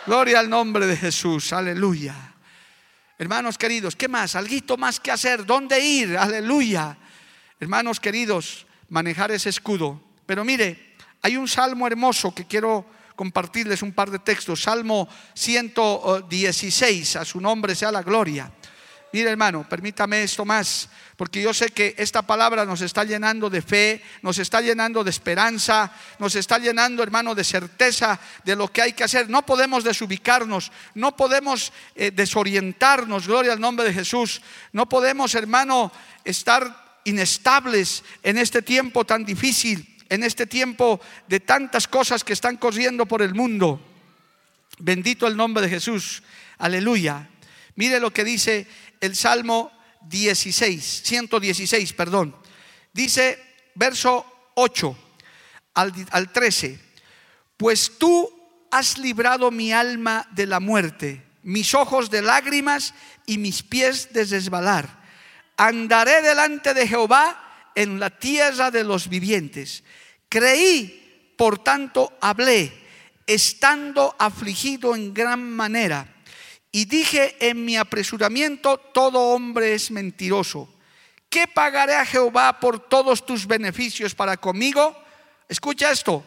Gloria al nombre de Jesús, aleluya. Hermanos queridos, ¿qué más? Alguito más que hacer, ¿dónde ir? Aleluya. Hermanos queridos, manejar ese escudo. Pero mire, hay un salmo hermoso que quiero compartirles un par de textos. Salmo 116, a su nombre sea la gloria. Mire hermano, permítame esto más, porque yo sé que esta palabra nos está llenando de fe, nos está llenando de esperanza, nos está llenando hermano de certeza de lo que hay que hacer. No podemos desubicarnos, no podemos eh, desorientarnos, gloria al nombre de Jesús. No podemos hermano estar inestables en este tiempo tan difícil en este tiempo de tantas cosas que están corriendo por el mundo. Bendito el nombre de Jesús. Aleluya. Mire lo que dice el Salmo 16, 116, perdón. Dice verso 8 al, al 13. Pues tú has librado mi alma de la muerte, mis ojos de lágrimas y mis pies de resbalar. Andaré delante de Jehová en la tierra de los vivientes. Creí, por tanto hablé, estando afligido en gran manera. Y dije en mi apresuramiento, todo hombre es mentiroso. ¿Qué pagaré a Jehová por todos tus beneficios para conmigo? Escucha esto,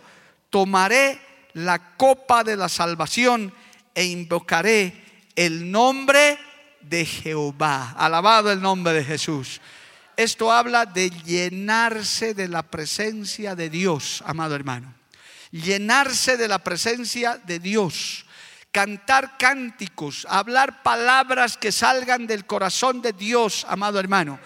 tomaré la copa de la salvación e invocaré el nombre de Jehová. Alabado el nombre de Jesús. Esto habla de llenarse de la presencia de Dios, amado hermano. Llenarse de la presencia de Dios. Cantar cánticos, hablar palabras que salgan del corazón de Dios, amado hermano.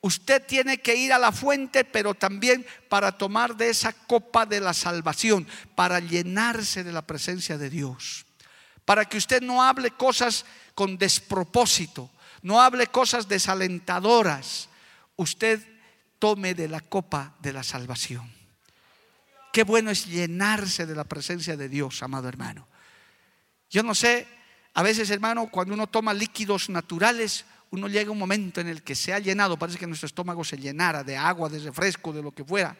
Usted tiene que ir a la fuente, pero también para tomar de esa copa de la salvación, para llenarse de la presencia de Dios. Para que usted no hable cosas con despropósito, no hable cosas desalentadoras. Usted tome de la copa de la salvación. Qué bueno es llenarse de la presencia de Dios, amado hermano. Yo no sé, a veces hermano, cuando uno toma líquidos naturales, uno llega a un momento en el que se ha llenado, parece que nuestro estómago se llenara de agua, de refresco, de lo que fuera.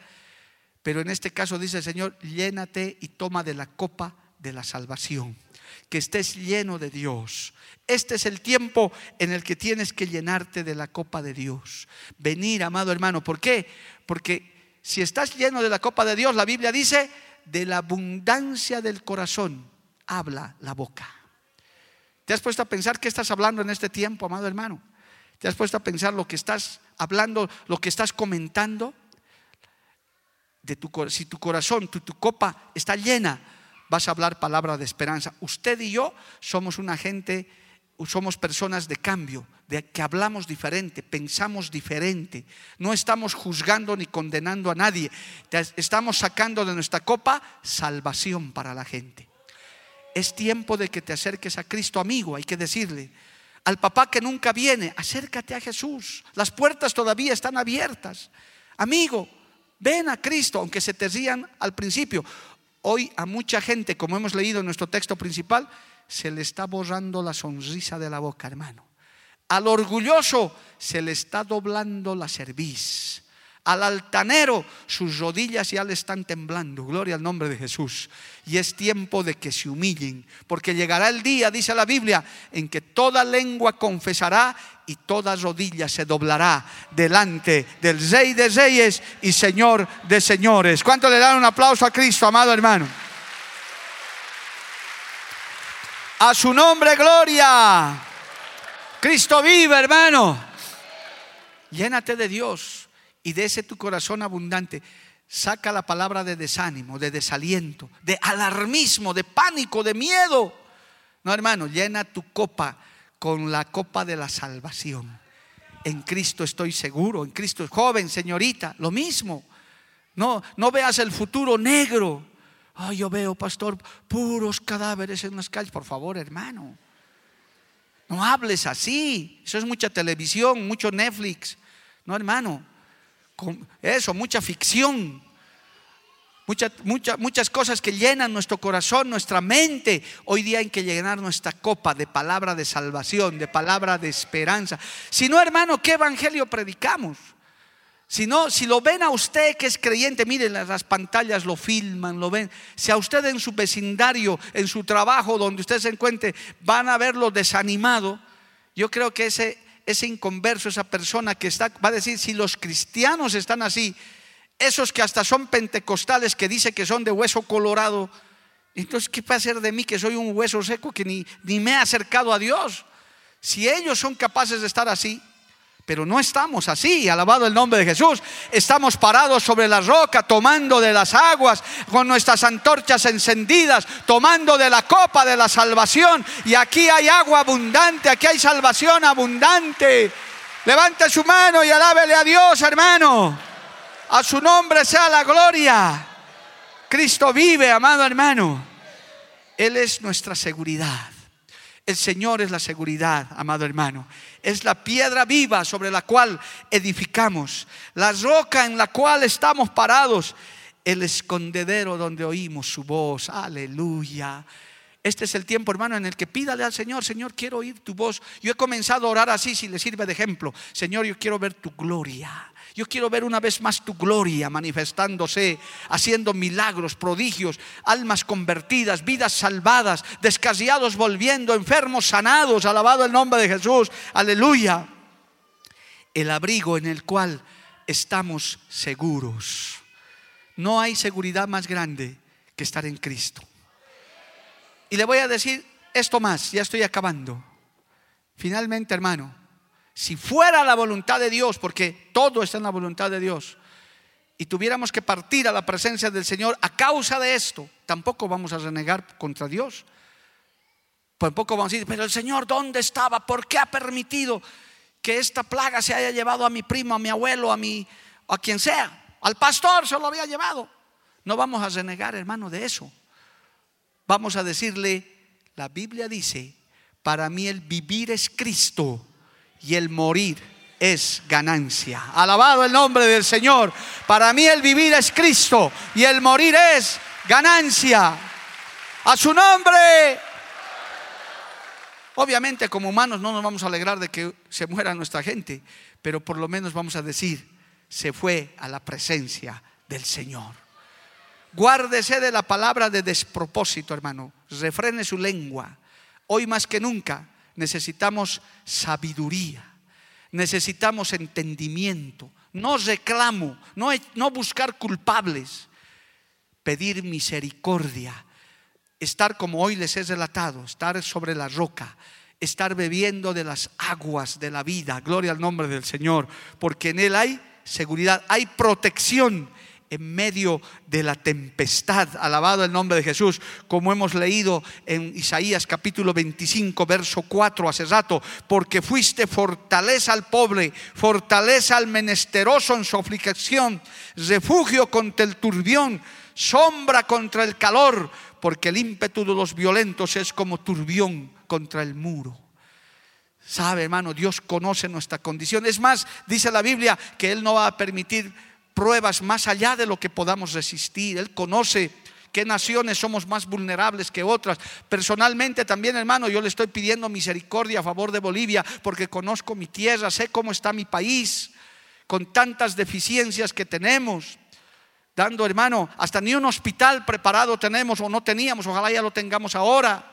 Pero en este caso dice el Señor, llénate y toma de la copa de la salvación, que estés lleno de Dios. Este es el tiempo en el que tienes que llenarte de la copa de Dios. Venir, amado hermano, ¿por qué? Porque si estás lleno de la copa de Dios, la Biblia dice, de la abundancia del corazón habla la boca. ¿Te has puesto a pensar qué estás hablando en este tiempo, amado hermano? ¿Te has puesto a pensar lo que estás hablando, lo que estás comentando? De tu, si tu corazón, tu, tu copa está llena, vas a hablar palabra de esperanza. Usted y yo somos una gente, somos personas de cambio, de que hablamos diferente, pensamos diferente. No estamos juzgando ni condenando a nadie. Estamos sacando de nuestra copa salvación para la gente es tiempo de que te acerques a Cristo, amigo, hay que decirle. Al papá que nunca viene, acércate a Jesús. Las puertas todavía están abiertas. Amigo, ven a Cristo, aunque se te rían al principio. Hoy a mucha gente, como hemos leído en nuestro texto principal, se le está borrando la sonrisa de la boca, hermano. Al orgulloso se le está doblando la cerviz. Al altanero sus rodillas ya le están temblando. Gloria al nombre de Jesús. Y es tiempo de que se humillen, porque llegará el día, dice la Biblia, en que toda lengua confesará y toda rodilla se doblará delante del Rey de Reyes y Señor de Señores. ¿Cuánto le dan un aplauso a Cristo, amado hermano? A su nombre, gloria. Cristo vive, hermano. Llénate de Dios y de ese tu corazón abundante saca la palabra de desánimo, de desaliento, de alarmismo, de pánico, de miedo. No, hermano, llena tu copa con la copa de la salvación. En Cristo estoy seguro, en Cristo joven, señorita, lo mismo. No, no veas el futuro negro. Ay, yo veo, pastor, puros cadáveres en las calles. Por favor, hermano. No hables así. Eso es mucha televisión, mucho Netflix. No, hermano eso, mucha ficción, muchas, cosas que llenan nuestro corazón, nuestra mente. Hoy día hay que llenar nuestra copa de palabra de salvación, de palabra de esperanza. Si no, hermano, ¿qué evangelio predicamos? Si no, si lo ven a usted que es creyente, miren las pantallas lo filman, lo ven. Si a usted en su vecindario, en su trabajo, donde usted se encuentre, van a verlo desanimado, yo creo que ese ese inconverso, esa persona que está, va a decir, si los cristianos están así, esos que hasta son pentecostales, que dice que son de hueso colorado, entonces, ¿qué va a hacer de mí que soy un hueso seco que ni, me he acercado a Dios? Si ellos son capaces de estar así, pero no estamos así, alabado el nombre de Jesús. Estamos parados sobre la roca, tomando de las aguas, con nuestras antorchas encendidas, tomando de la copa de la salvación. Y aquí hay agua abundante, aquí hay salvación abundante. Levante su mano y alábele a Dios, hermano. A su nombre sea la gloria. Cristo vive, amado hermano. Él es nuestra seguridad. El Señor es la seguridad, amado hermano. Es la piedra viva sobre la cual edificamos, la roca en la cual estamos parados, el escondedero donde oímos su voz. Aleluya. Este es el tiempo, hermano, en el que pídale al Señor, Señor, quiero oír tu voz. Yo he comenzado a orar así, si le sirve de ejemplo. Señor, yo quiero ver tu gloria. Yo quiero ver una vez más tu gloria manifestándose, haciendo milagros, prodigios, almas convertidas, vidas salvadas, descasiados volviendo, enfermos sanados, alabado el nombre de Jesús, aleluya. El abrigo en el cual estamos seguros. No hay seguridad más grande que estar en Cristo. Y le voy a decir esto más, ya estoy acabando. Finalmente, hermano, Si fuera la voluntad de Dios, porque todo está en la voluntad de Dios, y tuviéramos que partir a la presencia del Señor a causa de esto, tampoco vamos a renegar contra Dios. Tampoco vamos a decir, pero el Señor, ¿dónde estaba? ¿Por qué ha permitido que esta plaga se haya llevado a mi primo, a mi abuelo, a mi, a quien sea? Al pastor se lo había llevado. No vamos a renegar, hermano, de eso. Vamos a decirle, la Biblia dice, para mí el vivir es Cristo y el morir es ganancia. Alabado el nombre del Señor. Para mí el vivir es Cristo y el morir es ganancia. A su nombre. Obviamente como humanos no nos vamos a alegrar de que se muera nuestra gente, pero por lo menos vamos a decir, se fue a la presencia del Señor. Guárdese de la palabra de despropósito, hermano. Refrene su lengua. Hoy más que nunca necesitamos sabiduría, necesitamos entendimiento, no reclamo, no, buscar culpables, pedir misericordia, estar como hoy les he relatado, estar sobre la roca, estar bebiendo de las aguas de la vida, gloria al nombre del Señor, porque en Él hay seguridad, hay protección en medio de la tempestad. Alabado el nombre de Jesús, como hemos leído en Isaías capítulo 25, verso 4 hace rato, porque fuiste fortaleza al pobre, fortaleza al menesteroso en su aflicción, refugio contra el turbión, sombra contra el calor, porque el ímpetu de los violentos es como turbión contra el muro. Sabe, hermano, Dios conoce nuestra condición. Es más, dice la Biblia que Él no va a permitir pruebas más allá de lo que podamos resistir. Él conoce qué naciones somos más vulnerables que otras. Personalmente también, hermano, yo le estoy pidiendo misericordia a favor de Bolivia porque conozco mi tierra, sé cómo está mi país, con tantas deficiencias que tenemos. Dando, hermano, hasta ni un hospital preparado tenemos o no teníamos, ojalá ya lo tengamos ahora.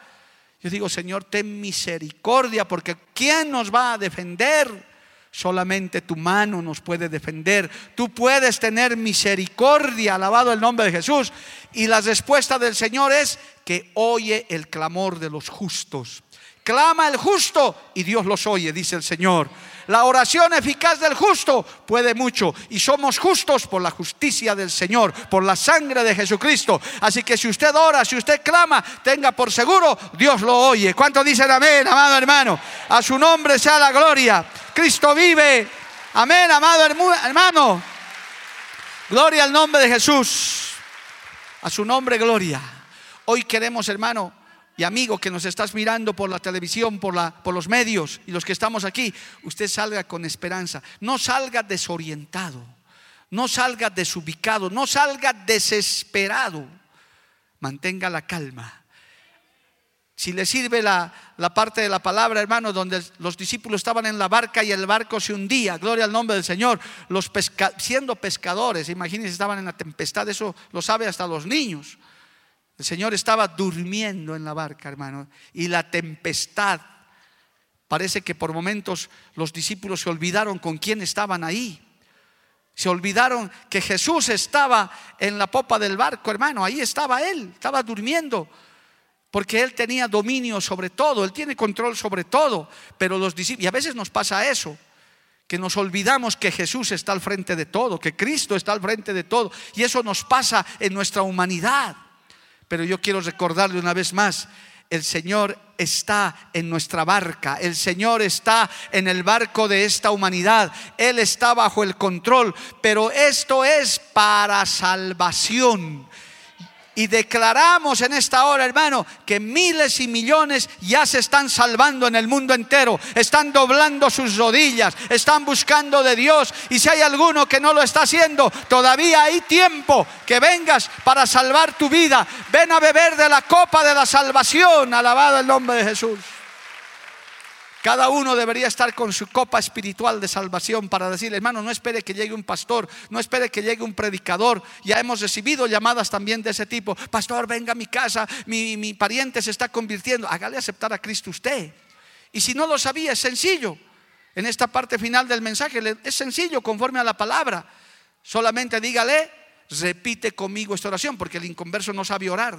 Yo digo, Señor, ten misericordia porque ¿quién nos va a defender? Solamente tu mano nos puede defender. Tú puedes tener misericordia, alabado el nombre de Jesús. Y la respuesta del Señor es que oye el clamor de los justos. Clama el justo y Dios los oye, dice el Señor. La oración eficaz del justo puede mucho y somos justos por la justicia del Señor, por la sangre de Jesucristo. Así que si usted ora, si usted clama, tenga por seguro, Dios lo oye. ¿Cuánto dicen amén, amado hermano? A su nombre sea la gloria. Cristo vive. Amén, amado hermano. Gloria al nombre de Jesús. A su nombre, gloria. Hoy queremos, hermano, y amigo que nos estás mirando por la televisión, por, la, por los medios y los que estamos aquí, usted salga con esperanza. No salga desorientado, no salga desubicado, no salga desesperado. Mantenga la calma. Si le sirve la, parte de la palabra, hermano, donde los discípulos estaban en la barca y el barco se hundía, gloria al nombre del Señor, los siendo pescadores, imagínense, estaban en la tempestad, eso lo sabe hasta los niños. El Señor estaba durmiendo en la barca, hermano, y la tempestad, parece que por momentos los discípulos se olvidaron con quién estaban ahí. Se olvidaron que Jesús estaba en la popa del barco, hermano, ahí estaba Él, estaba durmiendo porque Él tenía dominio sobre todo, Él tiene control sobre todo, pero los discípulos, y a veces nos pasa eso, que nos olvidamos que Jesús está al frente de todo, que Cristo está al frente de todo, y eso nos pasa en nuestra humanidad. Pero yo quiero recordarle una vez más, el Señor está en nuestra barca, el Señor está en el barco de esta humanidad, Él está bajo el control, pero esto es para salvación. Y declaramos en esta hora, hermano, que miles y millones ya se están salvando en el mundo entero. Están doblando sus rodillas, están buscando de Dios. Y si hay alguno que no lo está haciendo, todavía hay tiempo que vengas para salvar tu vida. Ven a beber de la copa de la salvación. Alabado el nombre de Jesús. Cada uno debería estar con su copa espiritual de salvación para decirle, hermano, no espere que llegue un pastor, no espere que llegue un predicador. Ya hemos recibido llamadas también de ese tipo. Pastor, venga a mi casa, mi, pariente se está convirtiendo. Hágale aceptar a Cristo usted. Y si no lo sabía, es sencillo. En esta parte final del mensaje es sencillo conforme a la palabra. Solamente dígale, repite conmigo esta oración, porque el inconverso no sabe orar.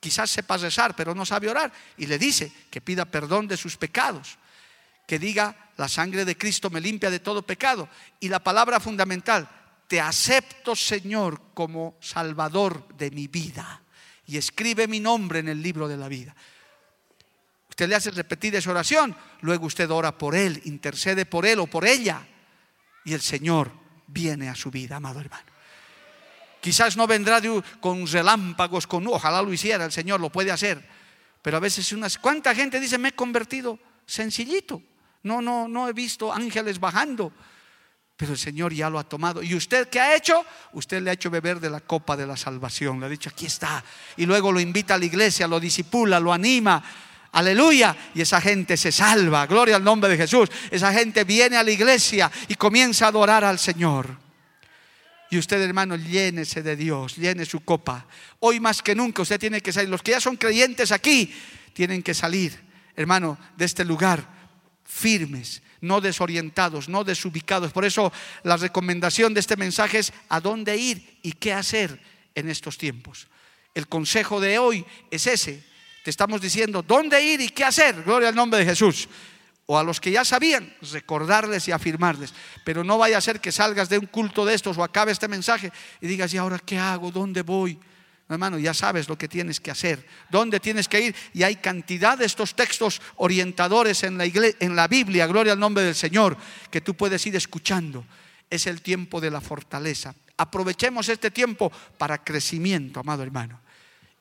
Quizás sepa rezar, pero no sabe orar. Y le dice que pida perdón de sus pecados que diga, la sangre de Cristo me limpia de todo pecado. Y la palabra fundamental, te acepto Señor como Salvador de mi vida. Y escribe mi nombre en el libro de la vida. Usted le hace repetir esa oración, luego usted ora por él, intercede por él o por ella. Y el Señor viene a su vida, amado hermano. Quizás no vendrá con relámpagos, con ojalá lo hiciera, el Señor lo puede hacer. Pero a veces cuánta gente dice, "Me he convertido sencillito." No, no, no he visto ángeles bajando. Pero el Señor ya lo ha tomado. ¿Y usted qué ha hecho? Usted le ha hecho beber de la copa de la salvación. Le ha dicho, aquí está. Y luego lo invita a la iglesia, lo disipula, lo anima. Aleluya. Y esa gente se salva. Gloria al nombre de Jesús. Esa gente viene a la iglesia y comienza a adorar al Señor. Y usted, hermano, llénese de Dios, llene su copa. Hoy más que nunca usted tiene que salir. Los que ya son creyentes aquí tienen que salir, hermano, de este lugar firmes, no desorientados, no desubicados. Por eso la recomendación de este mensaje es a dónde ir y qué hacer en estos tiempos. El consejo de hoy es ese. Te estamos diciendo dónde ir y qué hacer. Gloria al nombre de Jesús. O a los que ya sabían, recordarles y afirmarles. Pero no vaya a ser que salgas de un culto de estos o acabe este mensaje y digas, ¿y ahora qué hago? ¿Dónde voy? Hermano, ya sabes lo que tienes que hacer, dónde tienes que ir. Y hay cantidad de estos textos orientadores en la, en la Biblia, gloria al nombre del Señor, que tú puedes ir escuchando. Es el tiempo de la fortaleza. Aprovechemos este tiempo para crecimiento, amado hermano.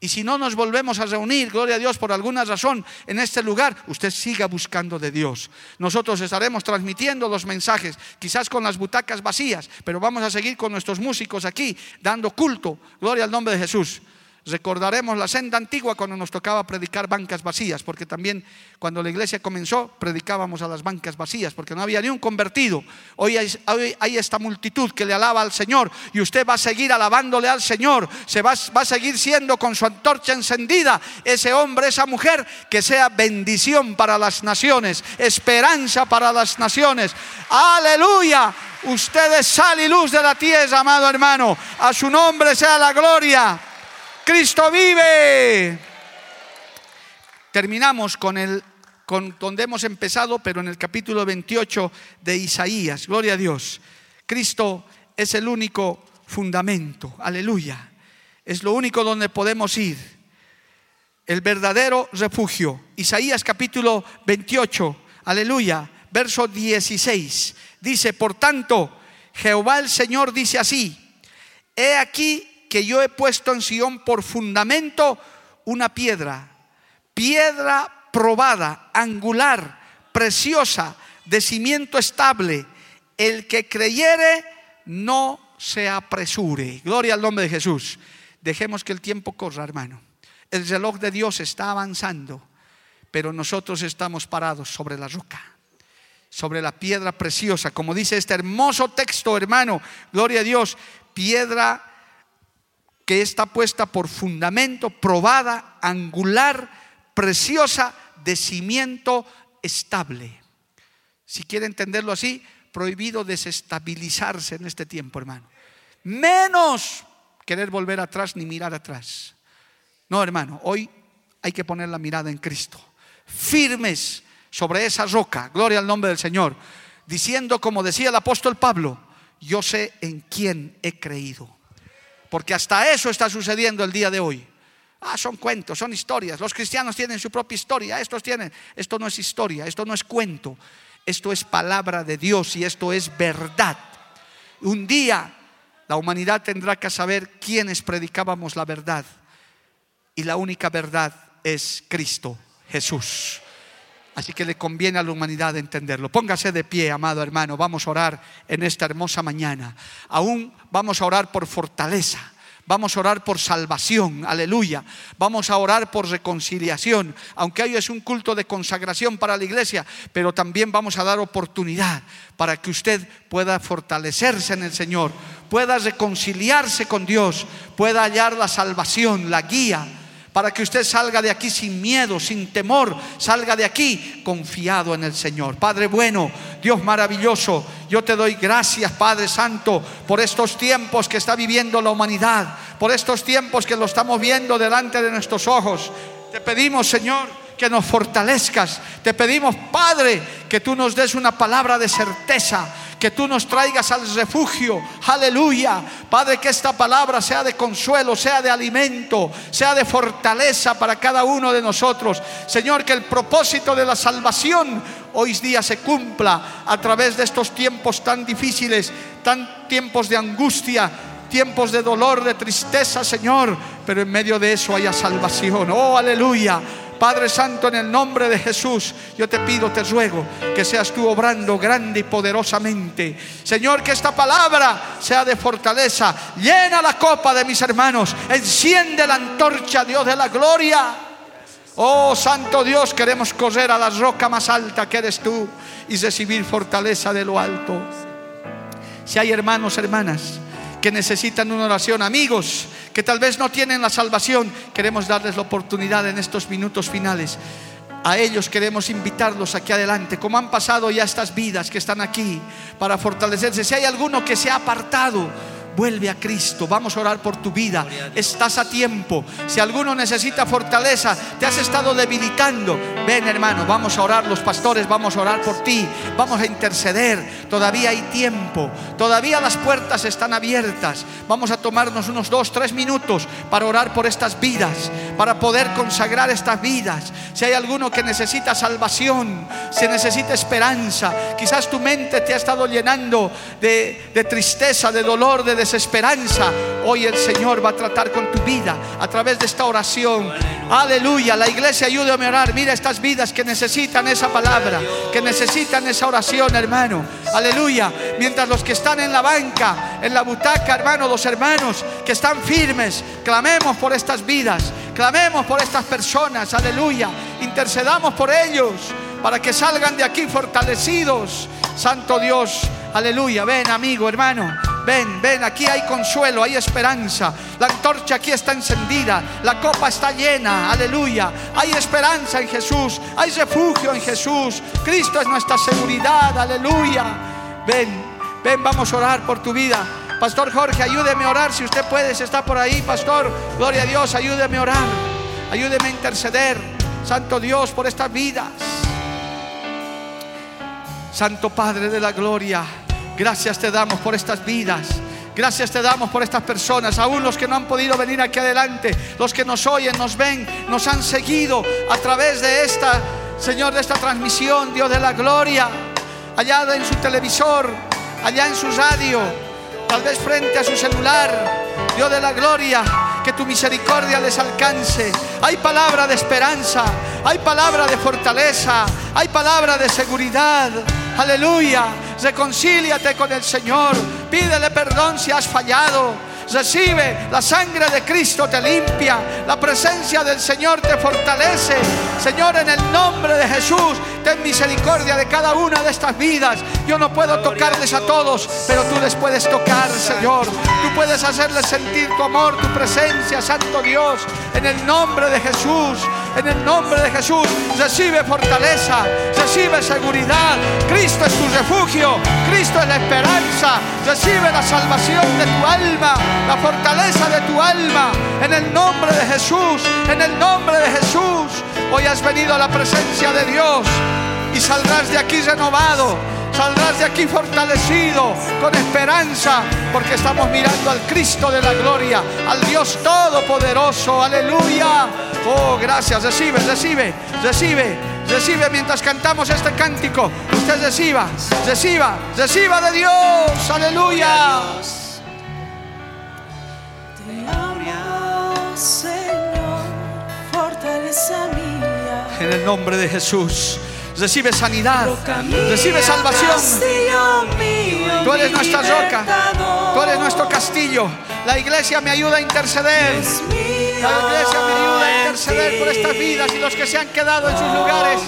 Y si no nos volvemos a reunir, gloria a Dios, por alguna razón en este lugar, usted siga buscando de Dios. Nosotros estaremos transmitiendo los mensajes, quizás con las butacas vacías, pero vamos a seguir con nuestros músicos aquí, dando culto, gloria al nombre de Jesús. Recordaremos la senda antigua cuando nos tocaba predicar bancas vacías, porque también cuando la iglesia comenzó predicábamos a las bancas vacías, porque no había ni un convertido. Hoy hay, esta multitud que le alaba al Señor y usted va a seguir alabándole al Señor, se va, va a seguir siendo con su antorcha encendida ese hombre, esa mujer, que sea bendición para las naciones, esperanza para las naciones. Aleluya. Usted es sal y luz de la tierra, amado hermano. A su nombre sea la gloria. Cristo vive. Terminamos con el con donde hemos empezado, pero en el capítulo 28 de Isaías. Gloria a Dios. Cristo es el único fundamento. Aleluya. Es lo único donde podemos ir. El verdadero refugio. Isaías capítulo 28. Aleluya. Verso 16. Dice, por tanto, Jehová el Señor dice así. He aquí que yo he puesto en Sión por fundamento una piedra, piedra probada, angular, preciosa, de cimiento estable. El que creyere no se apresure. Gloria al nombre de Jesús. Dejemos que el tiempo corra, hermano. El reloj de Dios está avanzando, pero nosotros estamos parados sobre la roca, sobre la piedra preciosa, como dice este hermoso texto, hermano. Gloria a Dios, piedra que está puesta por fundamento, probada, angular, preciosa, de cimiento estable. Si quiere entenderlo así, prohibido desestabilizarse en este tiempo, hermano. Menos querer volver atrás ni mirar atrás. No, hermano, hoy hay que poner la mirada en Cristo. Firmes sobre esa roca, gloria al nombre del Señor, diciendo como decía el apóstol Pablo, yo sé en quién he creído. Porque hasta eso está sucediendo el día de hoy. Ah, son cuentos, son historias. Los cristianos tienen su propia historia. Estos tienen. Esto no es historia, esto no es cuento. Esto es palabra de Dios y esto es verdad. Un día la humanidad tendrá que saber quiénes predicábamos la verdad. Y la única verdad es Cristo Jesús. Así que le conviene a la humanidad entenderlo. Póngase de pie, amado hermano. Vamos a orar en esta hermosa mañana. Aún vamos a orar por fortaleza. Vamos a orar por salvación, aleluya. Vamos a orar por reconciliación, aunque hoy es un culto de consagración para la iglesia, pero también vamos a dar oportunidad para que usted pueda fortalecerse en el Señor, pueda reconciliarse con Dios, pueda hallar la salvación, la guía para que usted salga de aquí sin miedo, sin temor, salga de aquí confiado en el Señor. Padre bueno, Dios maravilloso, yo te doy gracias, Padre Santo, por estos tiempos que está viviendo la humanidad, por estos tiempos que lo estamos viendo delante de nuestros ojos. Te pedimos, Señor, que nos fortalezcas. Te pedimos, Padre, que tú nos des una palabra de certeza, que tú nos traigas al refugio. Aleluya. Padre, que esta palabra sea de consuelo, sea de alimento, sea de fortaleza para cada uno de nosotros. Señor, que el propósito de la salvación hoy día se cumpla a través de estos tiempos tan difíciles, tan tiempos de angustia, tiempos de dolor, de tristeza, Señor, pero en medio de eso haya salvación. Oh, aleluya. Padre Santo, en el nombre de Jesús, yo te pido, te ruego que seas tú obrando grande y poderosamente. Señor, que esta palabra sea de fortaleza. Llena la copa de mis hermanos. Enciende la antorcha, Dios de la gloria. Oh Santo Dios, queremos correr a la roca más alta que eres tú y recibir fortaleza de lo alto. Si hay hermanos, hermanas que necesitan una oración, amigos que tal vez no tienen la salvación, queremos darles la oportunidad en estos minutos finales. A ellos queremos invitarlos aquí adelante, como han pasado ya estas vidas que están aquí para fortalecerse. Si hay alguno que se ha apartado, Vuelve a Cristo. Vamos a orar por tu vida. Estás a tiempo. Si alguno necesita fortaleza, te has estado debilitando. Ven hermano, vamos a orar los pastores, vamos a orar por ti. Vamos a interceder. Todavía hay tiempo. Todavía las puertas están abiertas. Vamos a tomarnos unos dos, tres minutos para orar por estas vidas. Para poder consagrar estas vidas. Si hay alguno que necesita salvación, se necesita esperanza. Quizás tu mente te ha estado llenando de, de tristeza, de dolor, de desesperanza, hoy el Señor va a tratar con tu vida a través de esta oración. Aleluya, la iglesia ayúdame a orar. Mira estas vidas que necesitan esa palabra, que necesitan esa oración, hermano. Aleluya. Mientras los que están en la banca, en la butaca, hermano, los hermanos que están firmes, clamemos por estas vidas, clamemos por estas personas. Aleluya. Intercedamos por ellos para que salgan de aquí fortalecidos. Santo Dios, aleluya. Ven, amigo, hermano. Ven, ven, aquí hay consuelo, hay esperanza. La antorcha aquí está encendida, la copa está llena, aleluya. Hay esperanza en Jesús, hay refugio en Jesús. Cristo es nuestra seguridad, aleluya. Ven, ven, vamos a orar por tu vida. Pastor Jorge, ayúdeme a orar si usted puede, si está por ahí, pastor. Gloria a Dios, ayúdeme a orar. Ayúdeme a interceder, Santo Dios, por estas vidas. Santo Padre de la Gloria. Gracias te damos por estas vidas. Gracias te damos por estas personas, aún los que no han podido venir aquí adelante, los que nos oyen, nos ven, nos han seguido a través de esta, Señor, de esta transmisión, Dios de la gloria, allá en su televisor, allá en su radio, tal vez frente a su celular, Dios de la gloria, que tu misericordia les alcance. Hay palabra de esperanza, hay palabra de fortaleza, hay palabra de seguridad. Aleluya. Reconcíliate con el Señor. Pídele perdón si has fallado. Recibe la sangre de Cristo te limpia. La presencia del Señor te fortalece. Señor, en el nombre de Jesús, ten misericordia de cada una de estas vidas. Yo no puedo tocarles a todos, pero tú les puedes tocar, Señor. Tú puedes hacerles sentir tu amor, tu presencia, Santo Dios. En el nombre de Jesús, en el nombre de Jesús, recibe fortaleza, recibe seguridad. Cristo es tu refugio, Cristo es la esperanza. Recibe la salvación de tu alma, la fortaleza de tu alma. En el nombre de Jesús, en el nombre de Jesús. Hoy has venido a la presencia de Dios y saldrás de aquí renovado. Saldrás de aquí fortalecido, con esperanza, porque estamos mirando al Cristo de la gloria, al Dios Todopoderoso. Aleluya. Oh, gracias. Recibe, recibe, recibe, recibe mientras cantamos este cántico. Usted reciba, reciba, reciba de Dios. Aleluya. Te amo, Señor, fortaleza mía. En el nombre de Jesús. Recibe sanidad, recibe salvación. Tú eres nuestra roca, tú eres nuestro castillo. La iglesia me ayuda a interceder. La iglesia me ayuda a interceder por estas vidas y los que se han quedado en sus lugares.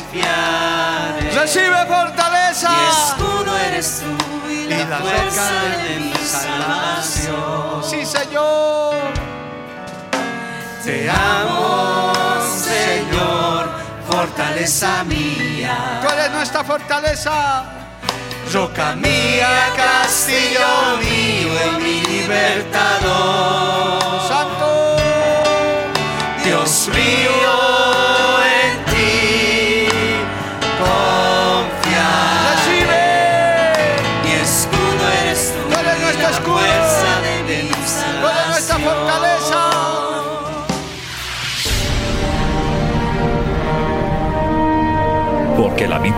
Recibe fortaleza. Escudo eres tú y la roca de mi salvación. Sí, Señor. Te amo, Señor, fortaleza mía. Tú eres nuestra fortaleza. Roca mía, castillo mío mi libertador.